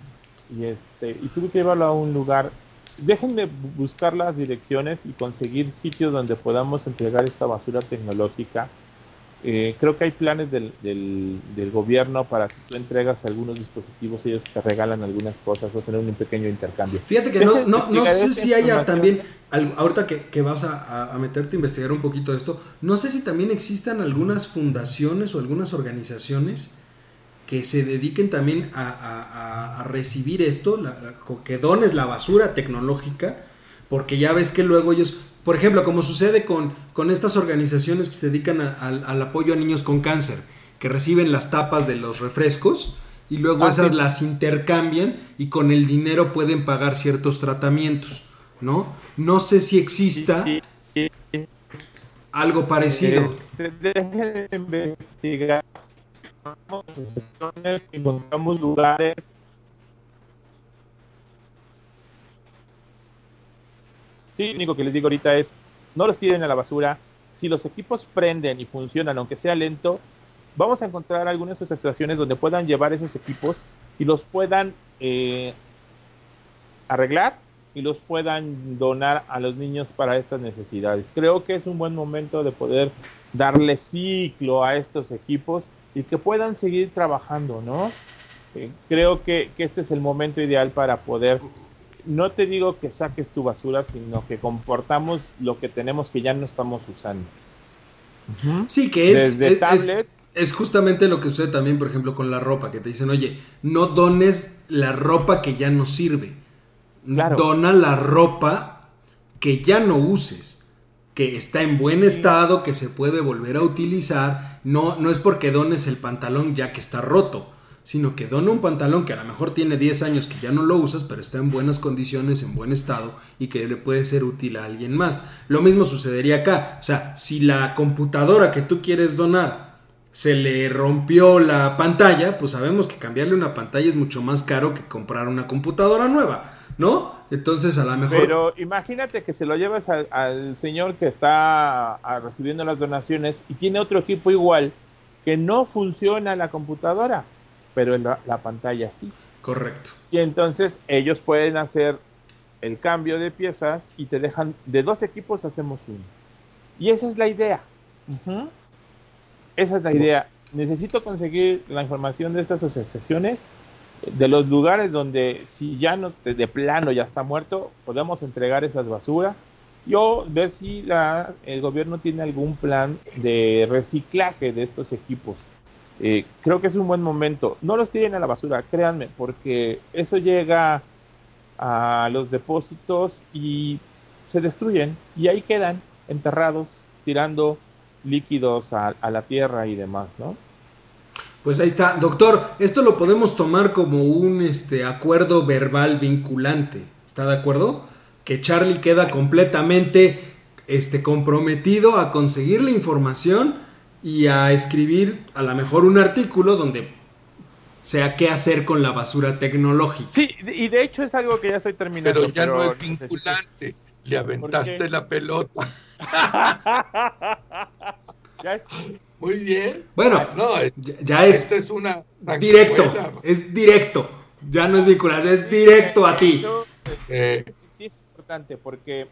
Y este, y tuve que llevarlo a un lugar. Déjenme buscar las direcciones y conseguir sitios donde podamos entregar esta basura tecnológica eh, creo que hay planes del, del, gobierno para si tú entregas algunos dispositivos, ellos te regalan algunas cosas, o tener un pequeño intercambio. Fíjate que no, no, no sé si haya también, ahorita que, que vas a, a, meterte a investigar un poquito de esto, no sé si también existan algunas fundaciones o algunas organizaciones que se dediquen también a, a recibir esto, la, que dones la basura tecnológica, porque ya ves que luego ellos por ejemplo, como sucede con, con estas organizaciones que se dedican al apoyo a niños con cáncer, que reciben las tapas de los refrescos y luego ah, esas las intercambian y con el dinero pueden pagar ciertos tratamientos, ¿no? No sé si exista algo parecido. Se investigar. Encontramos lugares Sí, lo único que les digo ahorita es, no los tiren a la basura, si los equipos prenden y funcionan, aunque sea lento, vamos a encontrar algunas asociaciones donde puedan llevar esos equipos y los puedan eh, arreglar y los puedan donar a los niños para estas necesidades. Creo que es un buen momento de poder darle ciclo a estos equipos y que puedan seguir trabajando, ¿no? Eh, creo que, que, este es el momento ideal para poder, no te digo que saques tu basura, sino que comportamos lo que tenemos que ya no estamos usando. Sí, que es, es, justamente lo que sucede también, por ejemplo, con la ropa, que te dicen, oye, no dones la ropa que ya no sirve. Dona la ropa que ya no uses, que está en buen estado, que se puede volver a utilizar. No, no es porque dones el pantalón ya que está roto, sino que dona un pantalón que a lo mejor tiene 10 años que ya no lo usas, pero está en buenas condiciones, en buen estado y que le puede ser útil a alguien más. Lo mismo sucedería acá. O sea, si la computadora que tú quieres donar se le rompió la pantalla, pues sabemos que cambiarle una pantalla es mucho más caro que comprar una computadora nueva. ¿no? Entonces a lo mejor... Pero imagínate que se lo llevas al, señor que está recibiendo las donaciones y tiene otro equipo igual que no funciona la computadora, pero la, la pantalla sí. Correcto. Y entonces ellos pueden hacer el cambio de piezas y te dejan, de dos equipos hacemos uno. Y esa es la idea. Esa es la idea. Necesito conseguir la información de estas asociaciones de los lugares donde si ya no de plano ya está muerto, podemos entregar esas basuras. Yo ver si la, el gobierno tiene algún plan de reciclaje de estos equipos. Eh, creo que es un buen momento. No los tiren a la basura, créanme, porque eso llega a los depósitos y se destruyen y ahí quedan enterrados, tirando líquidos a, a la tierra y demás, ¿no? Pues ahí está, doctor, esto lo podemos tomar como un este, acuerdo verbal vinculante. ¿Está de acuerdo? Que Charlie queda completamente este, comprometido a conseguir la información y a escribir a lo mejor un artículo donde sea qué hacer con la basura tecnológica. Sí, y de hecho es algo que ya estoy terminando. Pero ya no es vinculante, le aventaste la pelota. ya es, muy bien. Bueno, ya es, es una, directo. Es directo. Ya no es vinculado, es directo a ti. Eh, sí, es importante porque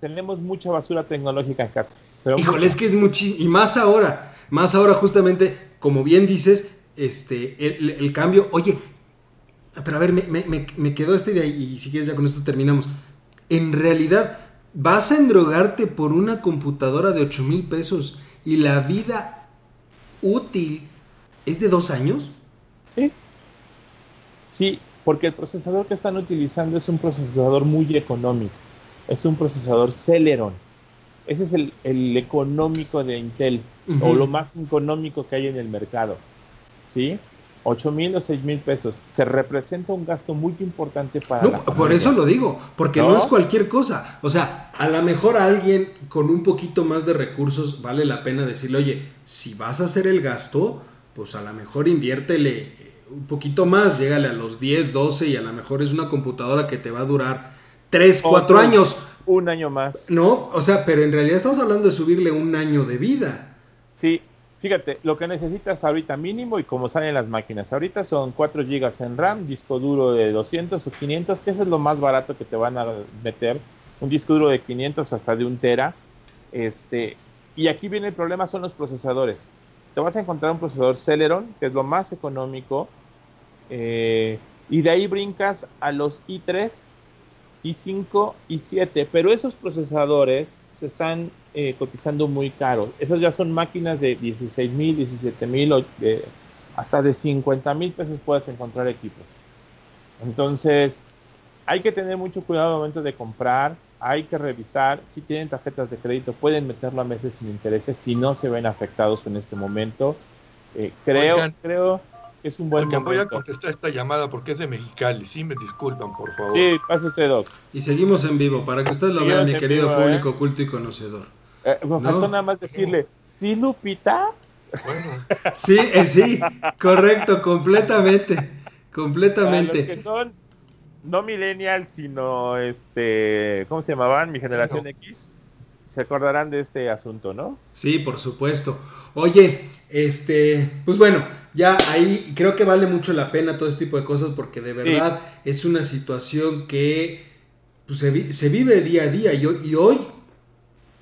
tenemos mucha basura tecnológica en casa. Híjole, es que es muchísimo. Y más ahora. Más ahora, justamente, como bien dices, este, el, cambio. Oye, pero a ver, me, quedó esta idea y si quieres ya con esto terminamos. En realidad, ¿vas a endrogarte por una computadora de 8 mil pesos y la vida útil es de dos años. Sí. Sí, porque el procesador que están utilizando es un procesador muy económico. Es un procesador Celeron. Ese es el, económico de Intel, o lo más económico que hay en el mercado. ¿Sí? 8 mil o 6 mil pesos, que representa un gasto muy importante para... No, por eso lo digo, porque ¿No? es cualquier cosa. O sea, a lo mejor a alguien con un poquito más de recursos vale la pena decirle, oye, si vas a hacer el gasto, pues a lo mejor inviértele un poquito más, llégale a los 10, 12 y a lo mejor es una computadora que te va a durar 3, 4 años. Un año más. No, o sea, pero en realidad estamos hablando de subirle un año de vida. Sí, Fíjate, lo que necesitas ahorita mínimo y como salen las máquinas, ahorita son 4 GB en RAM, disco duro de 200 o 500, que es lo más barato que te van a meter, un disco duro de 500 hasta de un tera. Este, y aquí viene el problema, son los procesadores. Te vas a encontrar un procesador Celeron, que es lo más económico, eh, y de ahí brincas a los i3, i5, i7, pero esos procesadores se están eh, cotizando muy caro. Esas ya son máquinas de 16 mil, 17 mil, hasta de 50 mil pesos puedes encontrar equipos. Entonces, hay que tener mucho cuidado al momento de comprar, hay que revisar si tienen tarjetas de crédito, pueden meterlo a meses sin intereses si no se ven afectados en este momento. Eh, creo, creo es un buen momento. voy a contestar esta llamada porque es de Mexicali. Sí, me disculpan, por favor. Sí, pase usted, Doc. Y seguimos en vivo para que usted lo vea, mi querido ¿eh? público oculto y conocedor. Eh, me faltó nada más decirle, ¿sí, Lupita? Bueno. Sí, eh, sí, correcto, completamente. Completamente. Para los que son no millennials, sino este, ¿cómo se llamaban? Mi generación X. se acordarán de este asunto, ¿no? Sí, por supuesto. Oye, este, pues bueno, ya ahí creo que vale mucho la pena todo este tipo de cosas porque de verdad es una situación que pues, se, vive día a día y, y, hoy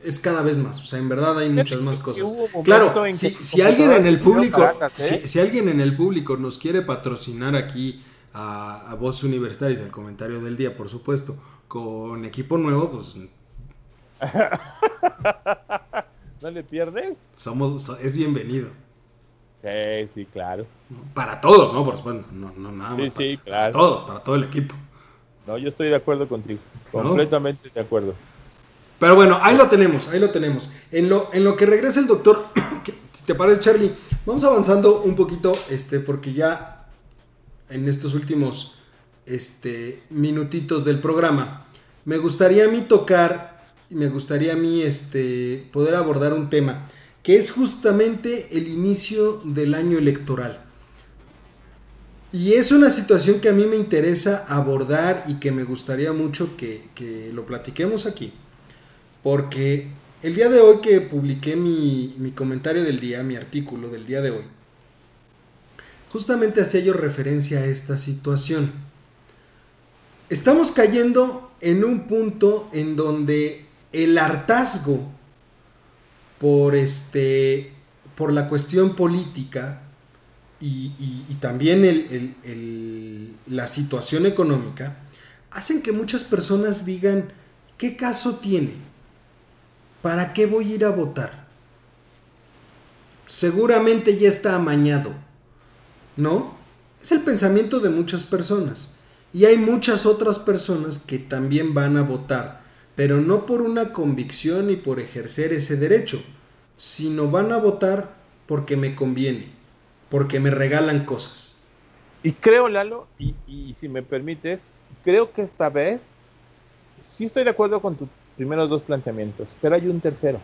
es cada vez más, o sea, en verdad hay muchas más cosas. Claro, si, alguien en el público, ¿eh? si, alguien en el público nos quiere patrocinar aquí a, a Voz Universitaria, el comentario del día, por supuesto, con equipo nuevo, pues ¿No le pierdes? Somos, es bienvenido. Sí, sí, claro. Para todos, ¿no? Por supuesto, no, no nada Sí, sí, claro. Para todos, para todo el equipo. No, yo estoy de acuerdo contigo. Completamente de acuerdo. Pero bueno, ahí lo tenemos, ahí lo tenemos. En lo, en lo que regresa el doctor, si te parece, Charlie, vamos avanzando un poquito, este, porque ya en estos últimos este, minutitos del programa, me gustaría a mí tocar me gustaría a mí este, poder abordar un tema, que es justamente el inicio del año electoral. Y es una situación que a mí me interesa abordar y que me gustaría mucho que, que lo platiquemos aquí. Porque el día de hoy que publiqué mi, mi, comentario del día, mi artículo del día de hoy, justamente hacía yo referencia a esta situación. Estamos cayendo en un punto en donde el hartazgo por este por la cuestión política y, también la situación económica hacen que muchas personas digan ¿qué caso tiene? ¿Para qué voy a ir a votar? Seguramente ya está amañado, ¿no? Es el pensamiento de muchas personas. Y hay muchas otras personas que también van a votar pero no por una convicción y por ejercer ese derecho, sino van a votar porque me conviene, porque me regalan cosas. Y creo, Lalo, y, si me permites, creo que esta vez sí estoy de acuerdo con tus primeros dos planteamientos, pero hay un tercero.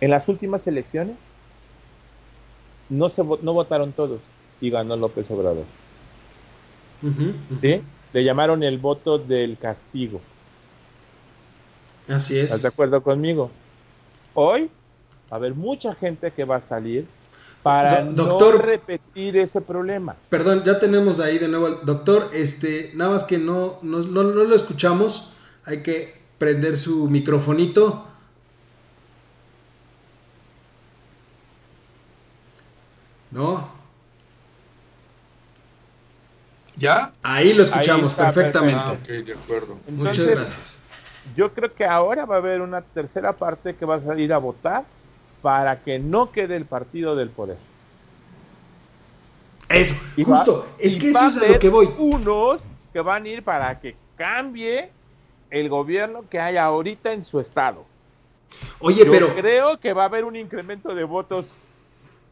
En las últimas elecciones no, se, no votaron todos y ganó López Obrador. ¿Sí? Le llamaron el voto del castigo. Así es. ¿Estás de acuerdo conmigo? Hoy va a haber mucha gente que va a salir para no repetir ese problema. Perdón, ya tenemos ahí de nuevo al doctor, este, nada más que no, no, no, no lo escuchamos, hay que prender su microfonito. No, ¿Ya? Ahí lo escuchamos perfectamente. Ah, de acuerdo. Muchas gracias. Yo creo que ahora va a haber una tercera parte que va a salir a votar para que no quede el partido del poder. Eso, justo, es que eso es a lo que voy. Unos que van a ir para que cambie el gobierno que hay ahorita en su estado. Oye, pero creo que va a haber un incremento de votos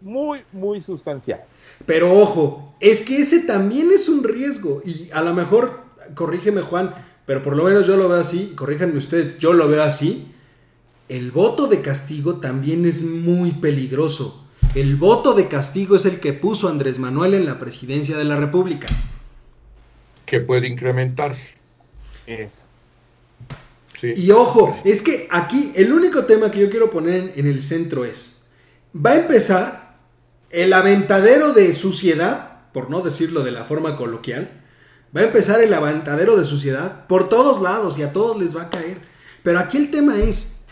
muy, muy sustancial. Pero ojo, es que ese también es un riesgo. Y a lo mejor, corrígeme Juan, pero por lo menos yo lo veo así, corríjanme ustedes, yo lo veo así. El voto de castigo también es muy peligroso. El voto de castigo es el que puso Andrés Manuel en la presidencia de la República. Que puede incrementarse. Eso. Y ojo, es que aquí el único tema que yo quiero poner en el centro es, va a empezar el aventadero de suciedad, por no decirlo de la forma coloquial, va a empezar el aventadero de suciedad por todos lados y a todos les va a caer. Pero aquí el tema es,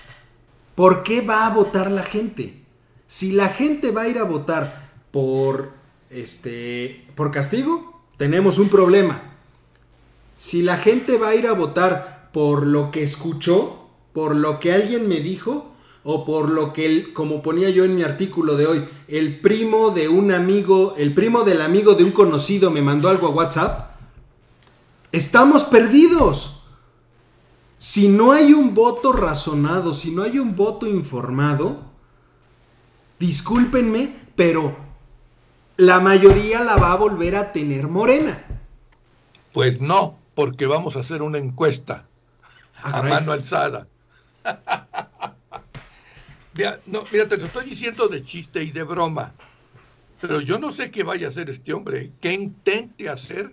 ¿por qué va a votar la gente? Si la gente va a ir a votar por este por castigo, tenemos un problema. Si la gente va a ir a votar por lo que escuchó, por lo que alguien me dijo, o por lo que, él, como ponía yo en mi artículo de hoy, el primo de un amigo, el primo del amigo de un conocido me mandó algo a WhatsApp, estamos perdidos. Si no hay un voto razonado, si no hay un voto informado, discúlpenme, pero la mayoría la va a volver a tener morena. Pues no, porque vamos a hacer una encuesta ah, a mano alzada. Mira, no, mira, te lo estoy diciendo de chiste y de broma. Pero yo no sé qué vaya a hacer este hombre, qué intente hacer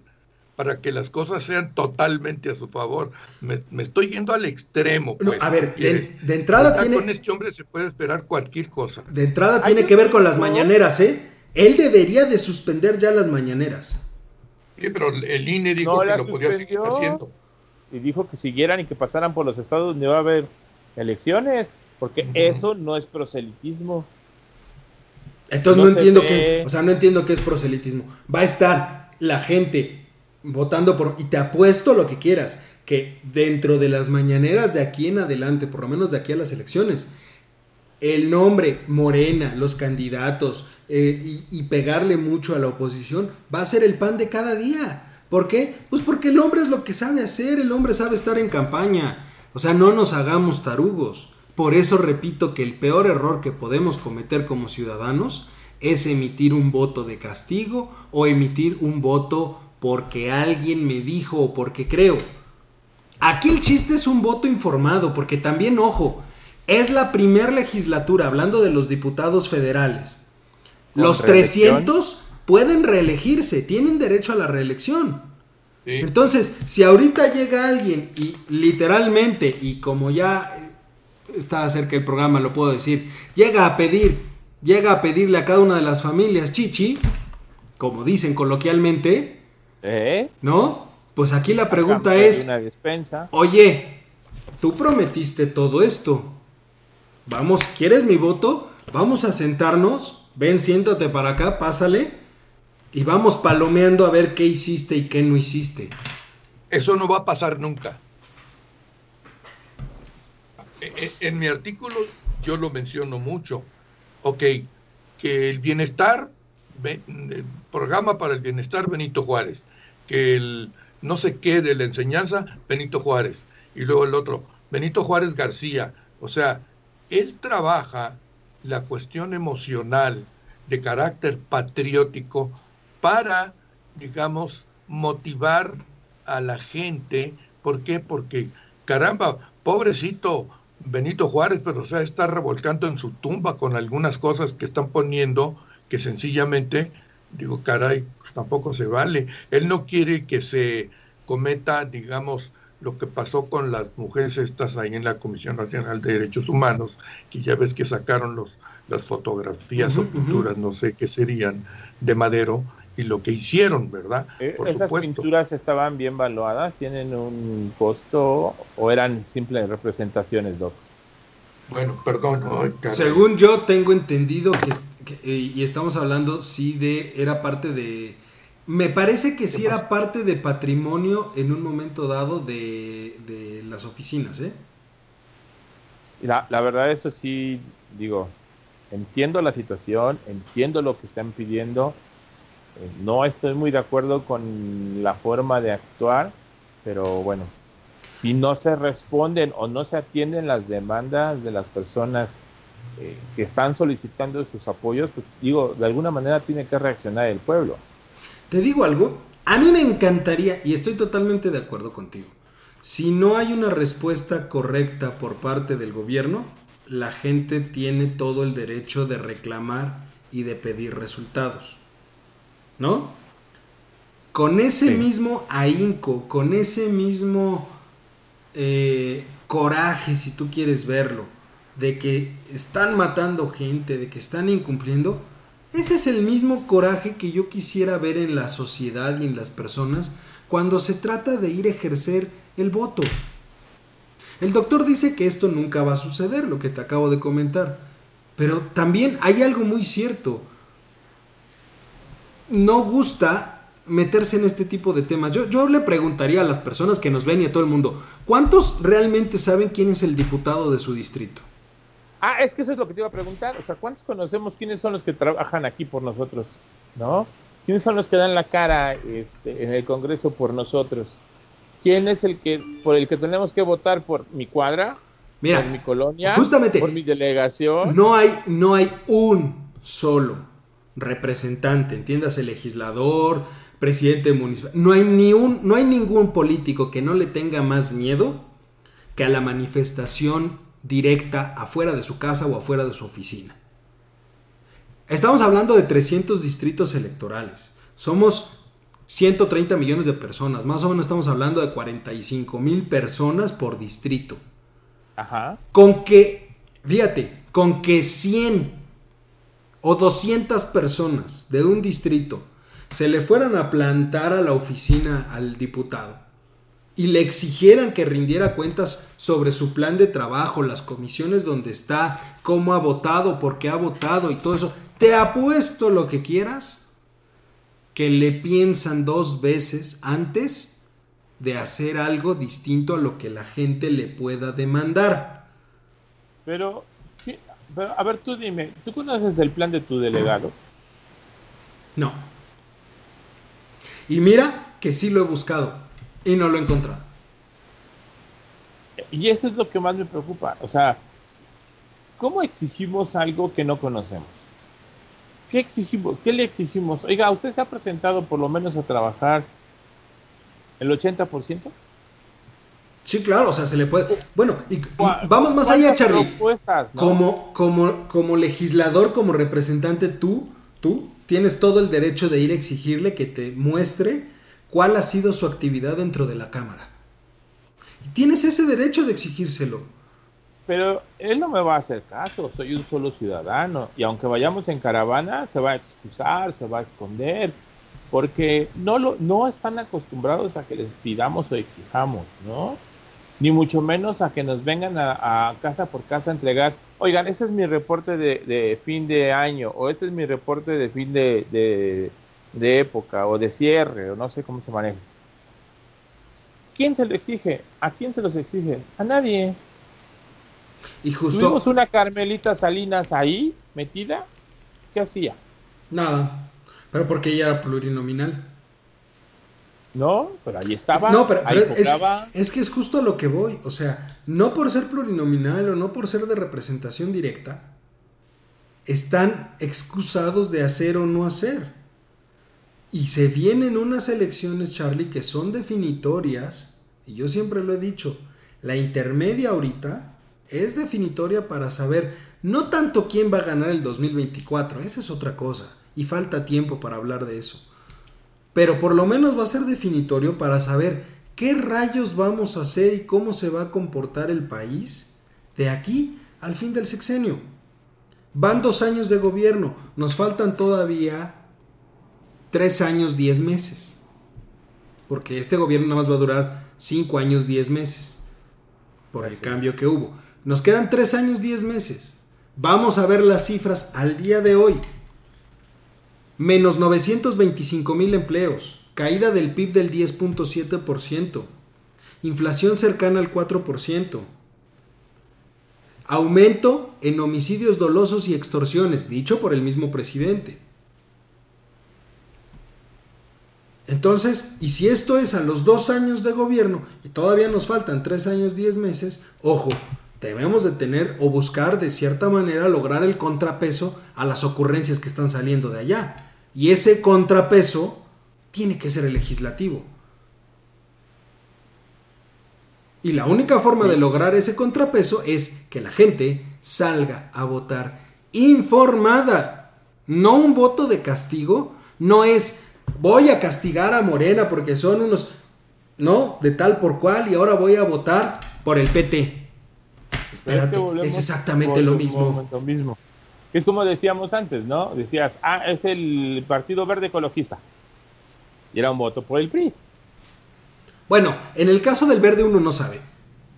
para que las cosas sean totalmente a su favor. Me, estoy yendo al extremo. Pues, a ver, de, entrada tiene... Con este hombre se puede esperar cualquier cosa. De entrada tiene que ver con las mañaneras, ¿eh? Él debería de suspender ya las mañaneras. Sí, pero el INE dijo que lo podía seguir haciendo. Y dijo que siguieran y que pasaran por los estados donde va a haber elecciones, porque eso no es proselitismo. Entonces no, entiendo qué, o sea, no entiendo qué es proselitismo. Va a estar la gente votando por y te apuesto lo que quieras que dentro de las mañaneras de aquí en adelante, por lo menos de aquí a las elecciones, el nombre Morena, los candidatos eh, y, pegarle mucho a la oposición va a ser el pan de cada día. ¿Por qué? Pues porque el hombre es lo que sabe hacer, el hombre sabe estar en campaña. O sea, no nos hagamos tarugos. Por eso repito que el peor error que podemos cometer como ciudadanos es emitir un voto de castigo o emitir un voto porque alguien me dijo o porque creo. Aquí el chiste es un voto informado, porque también, ojo, es la primera legislatura, hablando de los diputados federales. Los 300 pueden reelegirse, tienen derecho a la reelección. Entonces, si ahorita llega alguien y literalmente, y como ya está cerca el programa, lo puedo decir, llega a pedir, llega a pedirle a cada una de las familias chichi, como dicen coloquialmente, ¿Eh? ¿no? Pues aquí la pregunta es, oye, tú prometiste todo esto, vamos, ¿quieres mi voto? Vamos a sentarnos, ven, siéntate para acá, pásale, y vamos palomeando a ver qué hiciste y qué no hiciste. Eso no va a pasar nunca. E, e, en mi artículo yo lo menciono mucho. Ok, que el bienestar, el programa para el bienestar Benito Juárez, que el no sé qué de la enseñanza Benito Juárez, y luego el otro, Benito Juárez García. O sea, él trabaja la cuestión emocional de carácter patriótico para, digamos, motivar a la gente. ¿Por qué? Porque, caramba, pobrecito, Benito Juárez, pero o sea, está revolcando en su tumba con algunas cosas que están poniendo que sencillamente, digo, caray, pues tampoco se vale. Él no quiere que se cometa, digamos, lo que pasó con las mujeres estas ahí en la Comisión Nacional de Derechos Humanos, que ya ves que sacaron los, las fotografías o pinturas, no sé qué serían, de Madero, y lo que hicieron, ¿verdad? Eh, ¿Esas pinturas estaban bien valuadas? ¿Tienen un costo o eran simples representaciones, Doc? Bueno, perdón. Según yo tengo entendido que, eh, y estamos hablando, sí, de, era parte de, me parece que sí era parte de patrimonio en un momento dado de, de las oficinas, ¿eh? La, la verdad, eso sí, digo, entiendo la situación, entiendo lo que están pidiendo, no estoy muy de acuerdo con la forma de actuar, pero bueno, si no se responden o no se atienden las demandas de las personas eh, que están solicitando sus apoyos, pues digo, de alguna manera tiene que reaccionar el pueblo. Te digo algo, a mí me encantaría, y estoy totalmente de acuerdo contigo, si no hay una respuesta correcta por parte del gobierno, la gente tiene todo el derecho de reclamar y de pedir resultados. ¿No? Con ese mismo ahínco, con ese mismo eh, coraje, si tú quieres verlo, de que están matando gente, de que están incumpliendo, ese es el mismo coraje que yo quisiera ver en la sociedad y en las personas cuando se trata de ir a ejercer el voto. El doctor dice que esto nunca va a suceder, lo que te acabo de comentar. Pero también hay algo muy cierto no gusta meterse en este tipo de temas. Yo, yo le preguntaría a las personas que nos ven y a todo el mundo, ¿cuántos realmente saben quién es el diputado de su distrito? Ah, es que eso es lo que te iba a preguntar. O sea, ¿cuántos conocemos quiénes son los que trabajan aquí por nosotros? ¿No? ¿Quiénes son los que dan la cara este, en el Congreso por nosotros? ¿Quién es el que por el que tenemos que votar por mi cuadra? Mira, por mi colonia, justamente, por mi delegación. No hay, no hay un solo representante, entiéndase legislador, presidente municipal. No hay, ni un, no hay ningún político que no le tenga más miedo que a la manifestación directa afuera de su casa o afuera de su oficina. Estamos hablando de 300 distritos electorales. Somos 130 millones de personas. Más o menos estamos hablando de 45 mil personas por distrito. Ajá. Con que, fíjate, con que 100 o 200 personas de un distrito se le fueran a plantar a la oficina al diputado y le exigieran que rindiera cuentas sobre su plan de trabajo, las comisiones donde está, cómo ha votado, por qué ha votado y todo eso, te apuesto lo que quieras que le piensan dos veces antes de hacer algo distinto a lo que la gente le pueda demandar. Pero, a ver, tú dime, ¿tú conoces el plan de tu delegado? No. Y mira que sí lo he buscado y no lo he encontrado. Y eso es lo que más me preocupa. O sea, ¿cómo exigimos algo que no conocemos? ¿Qué exigimos? ¿Qué le exigimos? Oiga, ¿usted se ha presentado por lo menos a trabajar el 80%? Sí, claro, o sea, se le puede. Bueno, y vamos más allá, Charlie. Como, como, como legislador, como representante, tú, tú tienes todo el derecho de ir a exigirle que te muestre cuál ha sido su actividad dentro de la Cámara. Y tienes ese derecho de exigírselo. Pero él no me va a hacer caso, soy un solo ciudadano. Y aunque vayamos en caravana, se va a excusar, se va a esconder, porque no, lo, no están acostumbrados a que les pidamos o exijamos, ¿no? Ni mucho menos a que nos vengan a, casa por casa a entregar, oigan, ese es mi reporte de, fin de año, o este es mi reporte de fin de de época o de cierre o no sé cómo se maneja. ¿Quién se lo exige? ¿A quién se los exige? A nadie. Y justo. Tuvimos una Carmelita Salinas ahí metida. ¿Qué hacía? Nada. Pero porque ella era plurinominal. No, pero ahí estaba. No, pero, es, es, que es justo a lo que voy. O sea, no por ser plurinominal o no por ser de representación directa, están excusados de hacer o no hacer. Y se vienen unas elecciones, Charlie, que son definitorias, y yo siempre lo he dicho, la intermedia ahorita es definitoria para saber no tanto quién va a ganar el 2024, esa es otra cosa, y falta tiempo para hablar de eso. Pero por lo menos va a ser definitorio para saber qué rayos vamos a hacer y cómo se va a comportar el país de aquí al fin del sexenio. Van dos años de gobierno, nos faltan todavía tres años, diez meses. Porque este gobierno nada más va a durar cinco años, diez meses. Por el cambio que hubo. Nos quedan tres años, diez meses. Vamos a ver las cifras al día de hoy. Menos 925 mil empleos. Caída del PIB del 10.7%. Inflación cercana al 4%. Aumento en homicidios dolosos y extorsiones, dicho por el mismo presidente. Entonces, y si esto es a los dos años de gobierno y todavía nos faltan tres años, diez meses, ojo, debemos de tener o buscar de cierta manera lograr el contrapeso a las ocurrencias que están saliendo de allá. Y ese contrapeso tiene que ser el legislativo. Y la única forma de lograr ese contrapeso es que la gente salga a votar informada. No un voto de castigo, no es voy a castigar a Morena porque son unos, ¿no? De tal por cual y ahora voy a votar por el PT. Espérate, es, exactamente lo mismo. mismo. Es como decíamos antes, ¿no? Decías, ah, es el Partido Verde Ecologista. Y era un voto por el PRI. Bueno, en el caso del verde uno no sabe.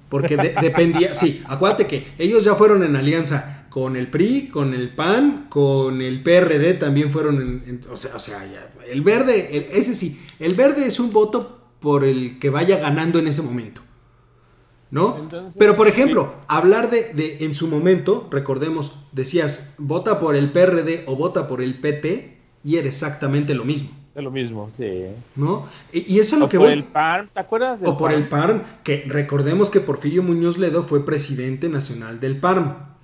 Porque dependía, sí, acuérdate que ellos ya fueron en alianza con el PRI, con el PAN, con el PRD también fueron, en, o sea, o sea el verde, ese sí, el verde es un voto por el que vaya ganando en ese momento. ¿No? Pero por ejemplo, hablar de, de, en su momento, recordemos, decías, vota por el PRD o vota por el PT y era exactamente lo mismo. Es lo mismo, sí. ¿No? Y, eso es lo o que por el PAN, ¿te acuerdas? o por el PAN, que recordemos que Porfirio Muñoz Ledo fue presidente nacional del PAN.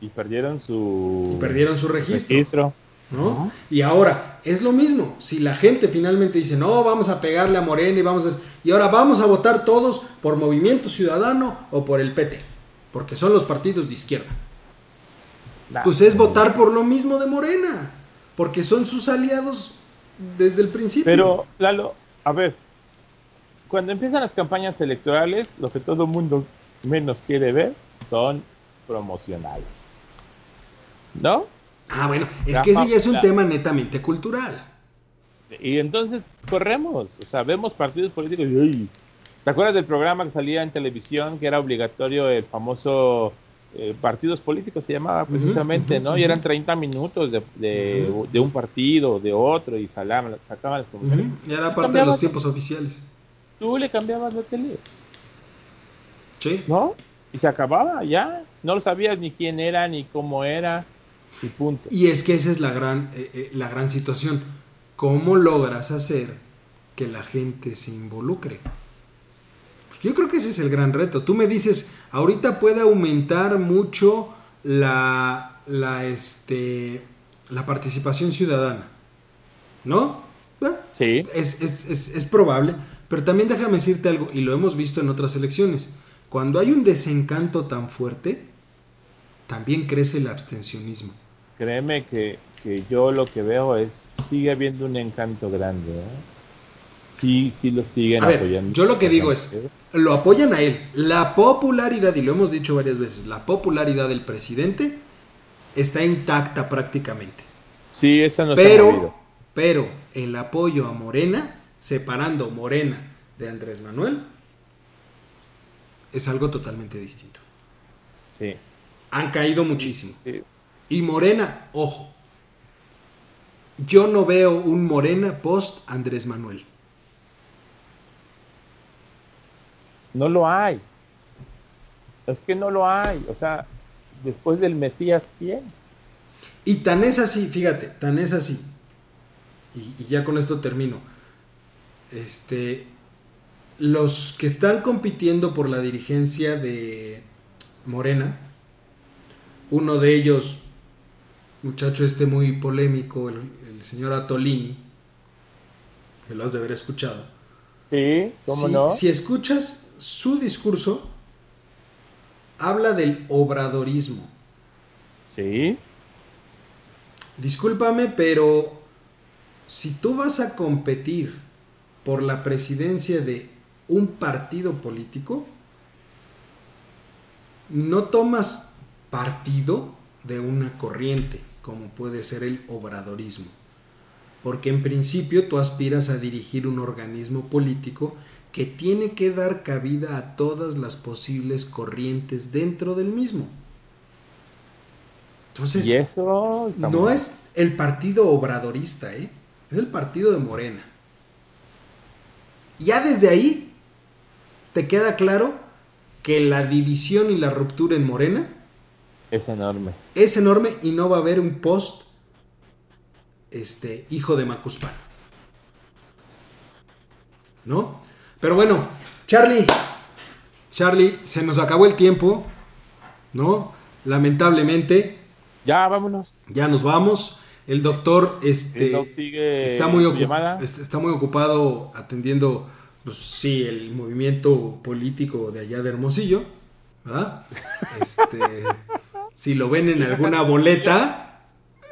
Y perdieron su... perdieron su registro. ¿No? Y ahora, es lo mismo. Si la gente finalmente dice, no, vamos a pegarle a Morena y vamos a... Y ahora vamos a votar todos por Movimiento Ciudadano o por el PT. Porque son los partidos de izquierda. pues es votar por lo mismo de Morena. Porque son sus aliados desde el principio. Pero, Lalo, a ver, cuando empiezan las campañas electorales, lo que todo el mundo menos quiere ver son promocionales. ¿No? Ah, bueno, es que ese ya es un tema netamente cultural. Y entonces corremos, o sea, vemos partidos políticos y ¿te acuerdas del programa que salía en televisión que era obligatorio el famoso eh, partidos políticos se llamaba precisamente, ¿no? Y eran 30 minutos de, de, un partido, de otro, y salaban, sacaban las promociones. Y era parte de los tiempos oficiales. Tú le cambiabas la tele. Sí. ¿No? Y se acababa, ya. No lo sabías ni quién era, ni cómo era, y punto. Y es que esa es la gran, eh, eh, la gran situación. ¿Cómo logras hacer que la gente se involucre? Yo creo que ese es el gran reto. Tú me dices, ahorita puede aumentar mucho la, la, este, la participación ciudadana. ¿No? Sí. Es, es, probable. Pero también déjame decirte algo, y lo hemos visto en otras elecciones. Cuando hay un desencanto tan fuerte, también crece el abstencionismo. Créeme que, yo lo que veo es, sigue habiendo un encanto grande. ¿eh? Sí, sí lo siguen apoyando. Yo lo que digo es, lo apoyan a él. La popularidad, y lo hemos dicho varias veces, la popularidad del presidente está intacta prácticamente. Sí, esa no pero, pero el apoyo a Morena, separando Morena de Andrés Manuel, es algo totalmente distinto. Sí. Han caído muchísimo. Y Morena, ojo, yo no veo un Morena post Andrés Manuel. No lo hay. Es que no lo hay. O sea, después del Mesías, ¿quién? Y tan es así, fíjate, tan es así. Y, ya con esto termino. Este, los que están compitiendo por la dirigencia de Morena, uno de ellos, muchacho este muy polémico, el, señor Atolini, que lo has de haber escuchado. Sí, ¿cómo no? Si escuchas su discurso habla del obradorismo. Sí. Discúlpame, pero si tú vas a competir por la presidencia de un partido político, no tomas partido de una corriente, como puede ser el obradorismo. Porque en principio tú aspiras a dirigir un organismo político que tiene que dar cabida a todas las posibles corrientes dentro del mismo. Entonces, ¿Y eso no es el partido obradorista, ¿eh? es el partido de Morena. Ya desde ahí te queda claro que la división y la ruptura en Morena es enorme. Es enorme y no va a haber un post este hijo de Macuspana. ¿No? Pero bueno, Charlie, Charlie, se nos acabó el tiempo, ¿no? Lamentablemente. Ya, vámonos. Ya nos vamos. El doctor este, está, muy está muy ocupado atendiendo, pues sí, el movimiento político de allá de Hermosillo, ¿verdad? Este, si lo ven en alguna boleta,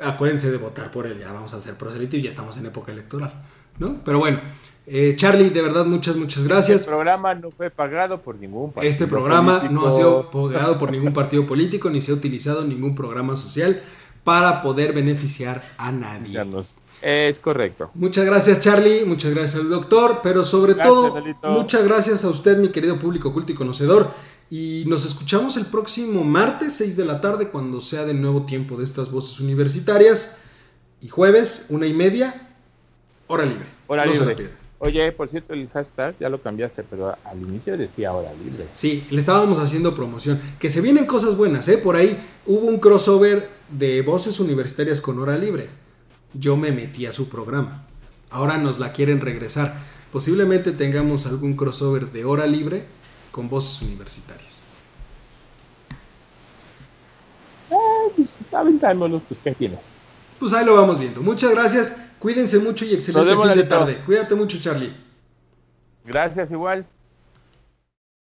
acuérdense de votar por él. Ya vamos a hacer proselito y ya estamos en época electoral, ¿no? Pero bueno, eh, Charlie, de verdad, muchas, muchas gracias. Este programa no fue pagado por ningún partido Este programa no ha sido pagado por ningún partido político, ni se ha utilizado ningún programa social para poder beneficiar a nadie. Es correcto. Muchas gracias, Charlie. Muchas gracias al doctor. Pero sobre todo, muchas gracias a usted, mi querido público culto y conocedor. Y nos escuchamos el próximo martes, 6 de la tarde, cuando sea de nuevo tiempo de estas voces universitarias. Y jueves, una y media, hora libre. Hora libre. Oye, por cierto, el hashtag ya lo cambiaste, pero al inicio decía hora libre. Sí, le estábamos haciendo promoción. Que se vienen cosas buenas, ¿eh? Por ahí hubo un crossover de voces universitarias con hora libre. Yo me metí a su programa. Ahora nos la quieren regresar. Posiblemente tengamos algún crossover de hora libre con voces universitarias. Eh, pues aventámonos, pues ¿qué tiene? Pues ahí lo vamos viendo. Muchas gracias. Cuídense mucho y excelente fin de tarde. Cuídate mucho, Charlie. Gracias, igual.